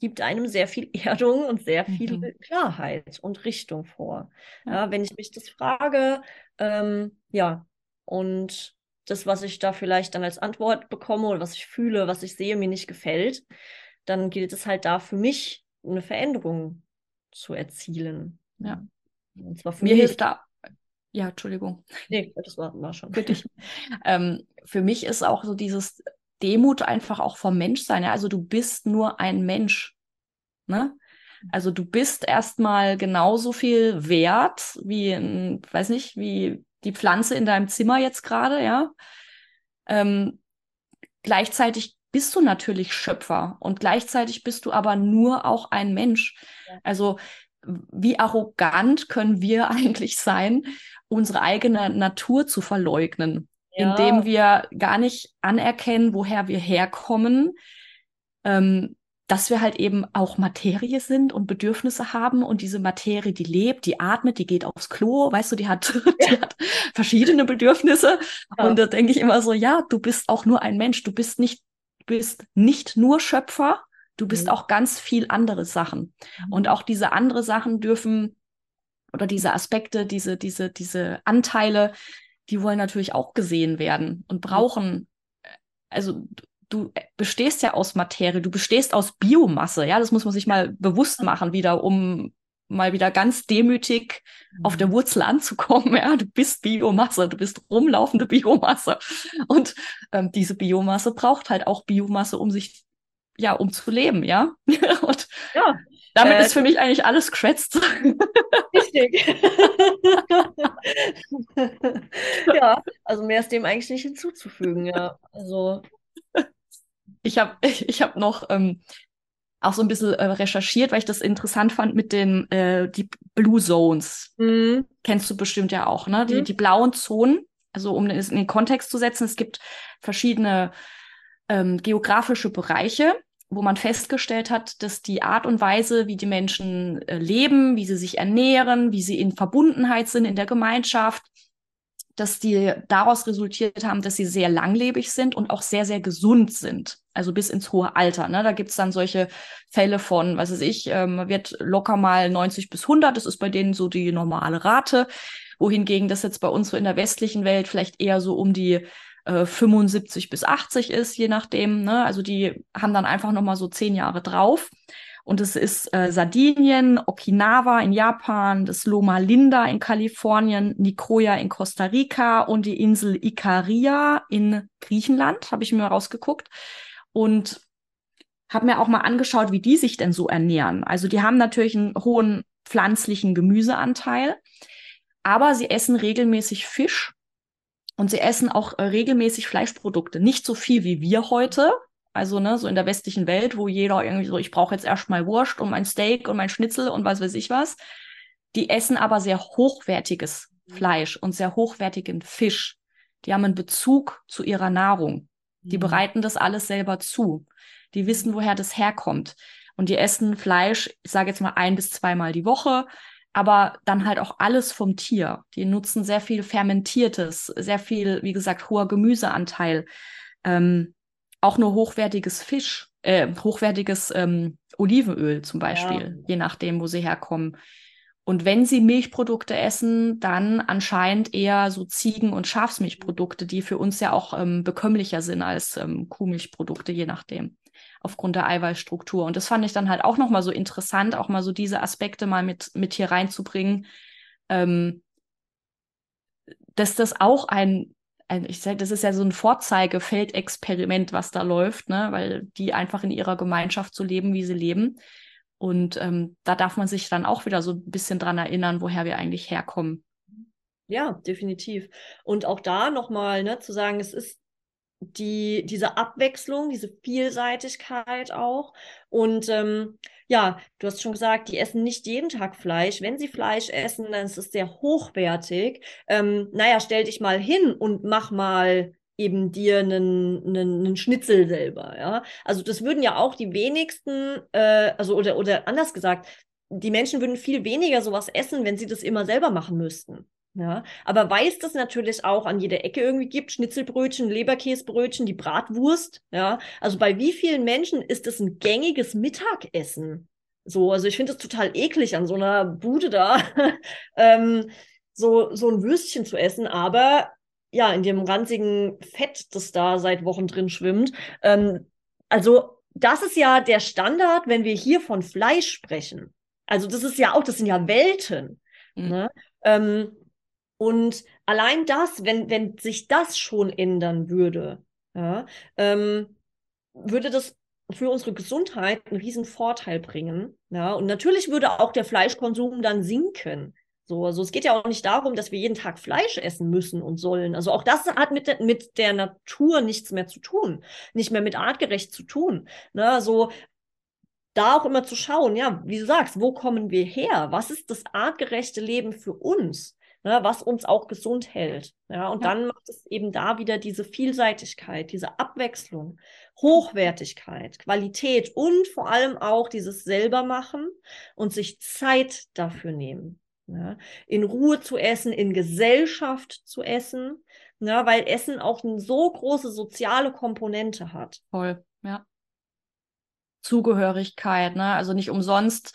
gibt einem sehr viel Erdung und sehr viel mhm. Klarheit und Richtung vor. Ja. Wenn ich mich das frage, ähm, ja, und das, was ich da vielleicht dann als Antwort bekomme oder was ich fühle, was ich sehe, mir nicht gefällt, dann gilt es halt da für mich eine Veränderung zu erzielen. Ja. Und zwar für mir hilft da. Ja, Entschuldigung. Nee, das war, war schon. Für dich. ähm, für mich ist auch so dieses Demut einfach auch vom Menschsein. Ja? Also du bist nur ein Mensch. Ne? Also du bist erstmal genauso viel wert wie, ein, weiß nicht, wie die Pflanze in deinem Zimmer jetzt gerade, ja. Ähm, gleichzeitig bist du natürlich Schöpfer und gleichzeitig bist du aber nur auch ein Mensch. Also wie arrogant können wir eigentlich sein, unsere eigene Natur zu verleugnen, ja. indem wir gar nicht anerkennen, woher wir herkommen, ähm, dass wir halt eben auch Materie sind und Bedürfnisse haben und diese Materie, die lebt, die atmet, die geht aufs Klo, weißt du, die hat, ja. die hat verschiedene Bedürfnisse. Ja. Und da denke ich immer so, ja, du bist auch nur ein Mensch, du bist nicht, bist nicht nur Schöpfer, du bist mhm. auch ganz viel andere Sachen. Mhm. Und auch diese andere Sachen dürfen oder diese Aspekte, diese, diese, diese Anteile, die wollen natürlich auch gesehen werden und brauchen, also du bestehst ja aus Materie, du bestehst aus Biomasse, ja, das muss man sich mal bewusst machen wieder, um mal wieder ganz demütig mhm. auf der mhm. Wurzel anzukommen. Ja, du bist Biomasse, du bist rumlaufende Biomasse. Und ähm, diese Biomasse braucht halt auch Biomasse, um sich, ja, um zu leben, ja. Und ja, damit äh, ist für mich eigentlich alles geschwätzt. Richtig. ja, also mehr ist dem eigentlich nicht hinzuzufügen, ja. Also ich habe ich hab noch ähm, auch so ein bisschen äh, recherchiert, weil ich das interessant fand mit den äh, die Blue Zones. Mhm. Kennst du bestimmt ja auch, ne? Die, mhm. die blauen Zonen, also um es in den Kontext zu setzen, es gibt verschiedene ähm, geografische Bereiche, wo man festgestellt hat, dass die Art und Weise, wie die Menschen äh, leben, wie sie sich ernähren, wie sie in Verbundenheit sind in der Gemeinschaft, dass die daraus resultiert haben, dass sie sehr langlebig sind und auch sehr, sehr gesund sind. Also bis ins hohe Alter. Ne? Da gibt's dann solche Fälle von, was weiß ich, ähm, wird locker mal 90 bis 100. Das ist bei denen so die normale Rate. Wohingegen das jetzt bei uns so in der westlichen Welt vielleicht eher so um die äh, 75 bis 80 ist, je nachdem. Ne? Also die haben dann einfach noch mal so zehn Jahre drauf. Und es ist äh, Sardinien, Okinawa in Japan, das Loma Linda in Kalifornien, Nicoya in Costa Rica und die Insel Ikaria in Griechenland, habe ich mir rausgeguckt. Und habe mir auch mal angeschaut, wie die sich denn so ernähren. Also die haben natürlich einen hohen pflanzlichen Gemüseanteil, aber sie essen regelmäßig Fisch und sie essen auch äh, regelmäßig Fleischprodukte. Nicht so viel wie wir heute, also, ne, so in der westlichen Welt, wo jeder irgendwie so, ich brauche jetzt erstmal Wurst und mein Steak und mein Schnitzel und was weiß ich was. Die essen aber sehr hochwertiges Fleisch und sehr hochwertigen Fisch. Die haben einen Bezug zu ihrer Nahrung. Die mhm. bereiten das alles selber zu. Die wissen, woher das herkommt. Und die essen Fleisch, ich sage jetzt mal ein bis zweimal die Woche, aber dann halt auch alles vom Tier. Die nutzen sehr viel Fermentiertes, sehr viel, wie gesagt, hoher Gemüseanteil. Ähm, auch nur hochwertiges Fisch, äh, hochwertiges ähm, Olivenöl zum Beispiel, ja. je nachdem, wo sie herkommen. Und wenn sie Milchprodukte essen, dann anscheinend eher so Ziegen- und Schafsmilchprodukte, die für uns ja auch ähm, bekömmlicher sind als ähm, Kuhmilchprodukte, je nachdem, aufgrund der Eiweißstruktur. Und das fand ich dann halt auch nochmal so interessant, auch mal so diese Aspekte mal mit, mit hier reinzubringen, ähm, dass das auch ein ich sage, das ist ja so ein Vorzeigefeldexperiment, was da läuft, ne? weil die einfach in ihrer Gemeinschaft so leben, wie sie leben. Und ähm, da darf man sich dann auch wieder so ein bisschen dran erinnern, woher wir eigentlich herkommen. Ja, definitiv. Und auch da nochmal ne, zu sagen, es ist die, diese Abwechslung, diese Vielseitigkeit auch. Und ähm, ja, du hast schon gesagt, die essen nicht jeden Tag Fleisch. Wenn sie Fleisch essen, dann ist es sehr hochwertig. Ähm, naja, stell dich mal hin und mach mal eben dir einen, einen, einen Schnitzel selber, ja. Also das würden ja auch die wenigsten, äh, also oder, oder anders gesagt, die Menschen würden viel weniger sowas essen, wenn sie das immer selber machen müssten. Ja, aber weil es das natürlich auch an jeder Ecke irgendwie gibt, Schnitzelbrötchen, Leberkäsbrötchen, die Bratwurst, ja, also bei wie vielen Menschen ist das ein gängiges Mittagessen? So, also ich finde es total eklig an so einer Bude da, ähm, so, so ein Würstchen zu essen, aber ja, in dem ranzigen Fett, das da seit Wochen drin schwimmt. Ähm, also, das ist ja der Standard, wenn wir hier von Fleisch sprechen. Also, das ist ja auch, das sind ja Welten. Mhm. Ne? Ähm, und allein das, wenn, wenn sich das schon ändern würde, ja, ähm, würde das für unsere Gesundheit einen riesen Vorteil bringen. Ja, und natürlich würde auch der Fleischkonsum dann sinken. So, also es geht ja auch nicht darum, dass wir jeden Tag Fleisch essen müssen und sollen. Also auch das hat mit, der, mit der Natur nichts mehr zu tun, nicht mehr mit artgerecht zu tun. Ne, also da auch immer zu schauen, ja, wie du sagst, wo kommen wir her? Was ist das artgerechte Leben für uns? Ne, was uns auch gesund hält. Ja, und ja. dann macht es eben da wieder diese Vielseitigkeit, diese Abwechslung, Hochwertigkeit, Qualität und vor allem auch dieses selbermachen und sich Zeit dafür nehmen. Ja, in Ruhe zu essen, in Gesellschaft zu essen, ja, weil Essen auch eine so große soziale Komponente hat. Voll, ja. Zugehörigkeit, ne? Also nicht umsonst,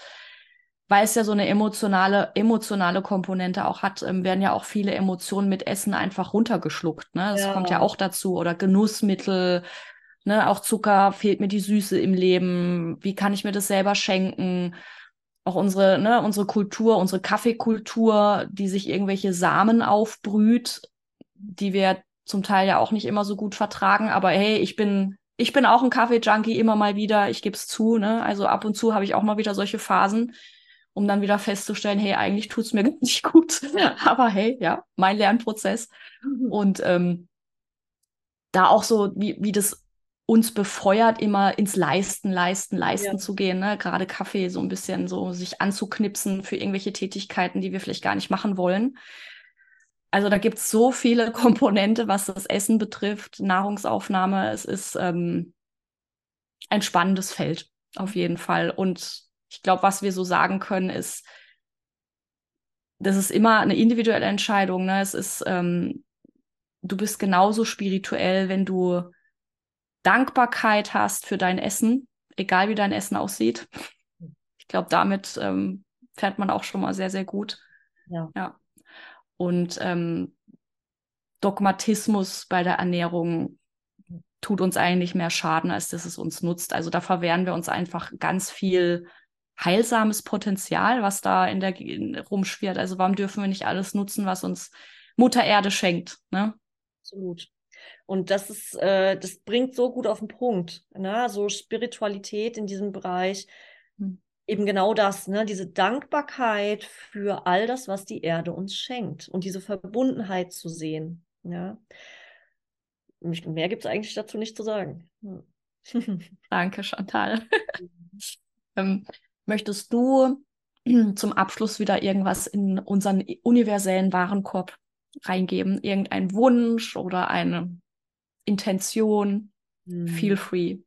weil es ja so eine emotionale, emotionale Komponente auch hat, ähm, werden ja auch viele Emotionen mit Essen einfach runtergeschluckt. Ne? Das ja. kommt ja auch dazu. Oder Genussmittel, ne? auch Zucker, fehlt mir die Süße im Leben. Wie kann ich mir das selber schenken? Auch unsere, ne, unsere Kultur, unsere Kaffeekultur, die sich irgendwelche Samen aufbrüht, die wir zum Teil ja auch nicht immer so gut vertragen. Aber hey, ich bin ich bin auch ein Kaffee-Junkie immer mal wieder, ich gebe es zu, ne? Also ab und zu habe ich auch mal wieder solche Phasen, um dann wieder festzustellen, hey, eigentlich tut es mir nicht gut. Aber hey, ja, mein Lernprozess. Mhm. Und ähm, da auch so, wie, wie das uns befeuert, immer ins Leisten, Leisten, Leisten ja. zu gehen. Ne? Gerade Kaffee so ein bisschen so sich anzuknipsen für irgendwelche Tätigkeiten, die wir vielleicht gar nicht machen wollen. Also da gibt es so viele Komponente, was das Essen betrifft, Nahrungsaufnahme. Es ist ähm, ein spannendes Feld auf jeden Fall. Und ich glaube, was wir so sagen können, ist, das ist immer eine individuelle Entscheidung. Ne? Es ist, ähm, du bist genauso spirituell, wenn du Dankbarkeit hast für dein Essen, egal wie dein Essen aussieht. Ich glaube, damit ähm, fährt man auch schon mal sehr, sehr gut. Ja. ja. Und ähm, Dogmatismus bei der Ernährung tut uns eigentlich mehr Schaden, als dass es uns nutzt. Also da verwehren wir uns einfach ganz viel heilsames Potenzial, was da in der in, rumschwirrt. Also warum dürfen wir nicht alles nutzen, was uns Mutter Erde schenkt? Ne? Absolut. Und das ist, äh, das bringt so gut auf den Punkt. Ne? So Spiritualität in diesem Bereich. Hm eben genau das, ne? diese Dankbarkeit für all das, was die Erde uns schenkt und diese Verbundenheit zu sehen. Ja? Mehr gibt es eigentlich dazu nicht zu sagen. Danke, Chantal. ähm, möchtest du zum Abschluss wieder irgendwas in unseren universellen Warenkorb reingeben? Irgendein Wunsch oder eine Intention? Hm. Feel free.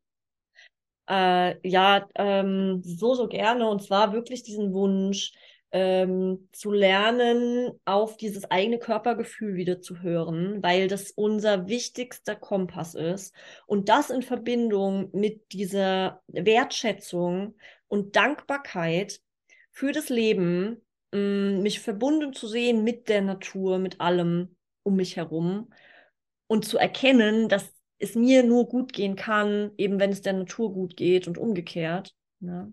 Äh, ja, ähm, so, so gerne. Und zwar wirklich diesen Wunsch, ähm, zu lernen, auf dieses eigene Körpergefühl wieder zu hören, weil das unser wichtigster Kompass ist. Und das in Verbindung mit dieser Wertschätzung und Dankbarkeit für das Leben, mm, mich verbunden zu sehen mit der Natur, mit allem um mich herum und zu erkennen, dass es mir nur gut gehen kann, eben wenn es der Natur gut geht und umgekehrt. Ne?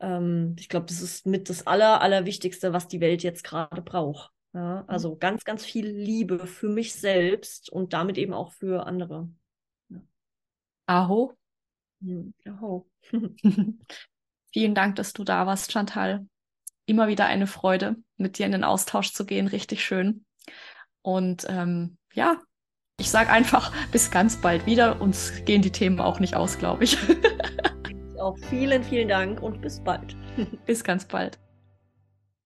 Ähm, ich glaube, das ist mit das Aller, Allerwichtigste, was die Welt jetzt gerade braucht. Ja? Also mhm. ganz, ganz viel Liebe für mich selbst und damit eben auch für andere. Ja. Aho. Mhm. Aho. Vielen Dank, dass du da warst, Chantal. Immer wieder eine Freude, mit dir in den Austausch zu gehen. Richtig schön. Und ähm, ja, ich sage einfach bis ganz bald wieder. Uns gehen die Themen auch nicht aus, glaube ich. auch vielen, vielen Dank und bis bald. bis ganz bald.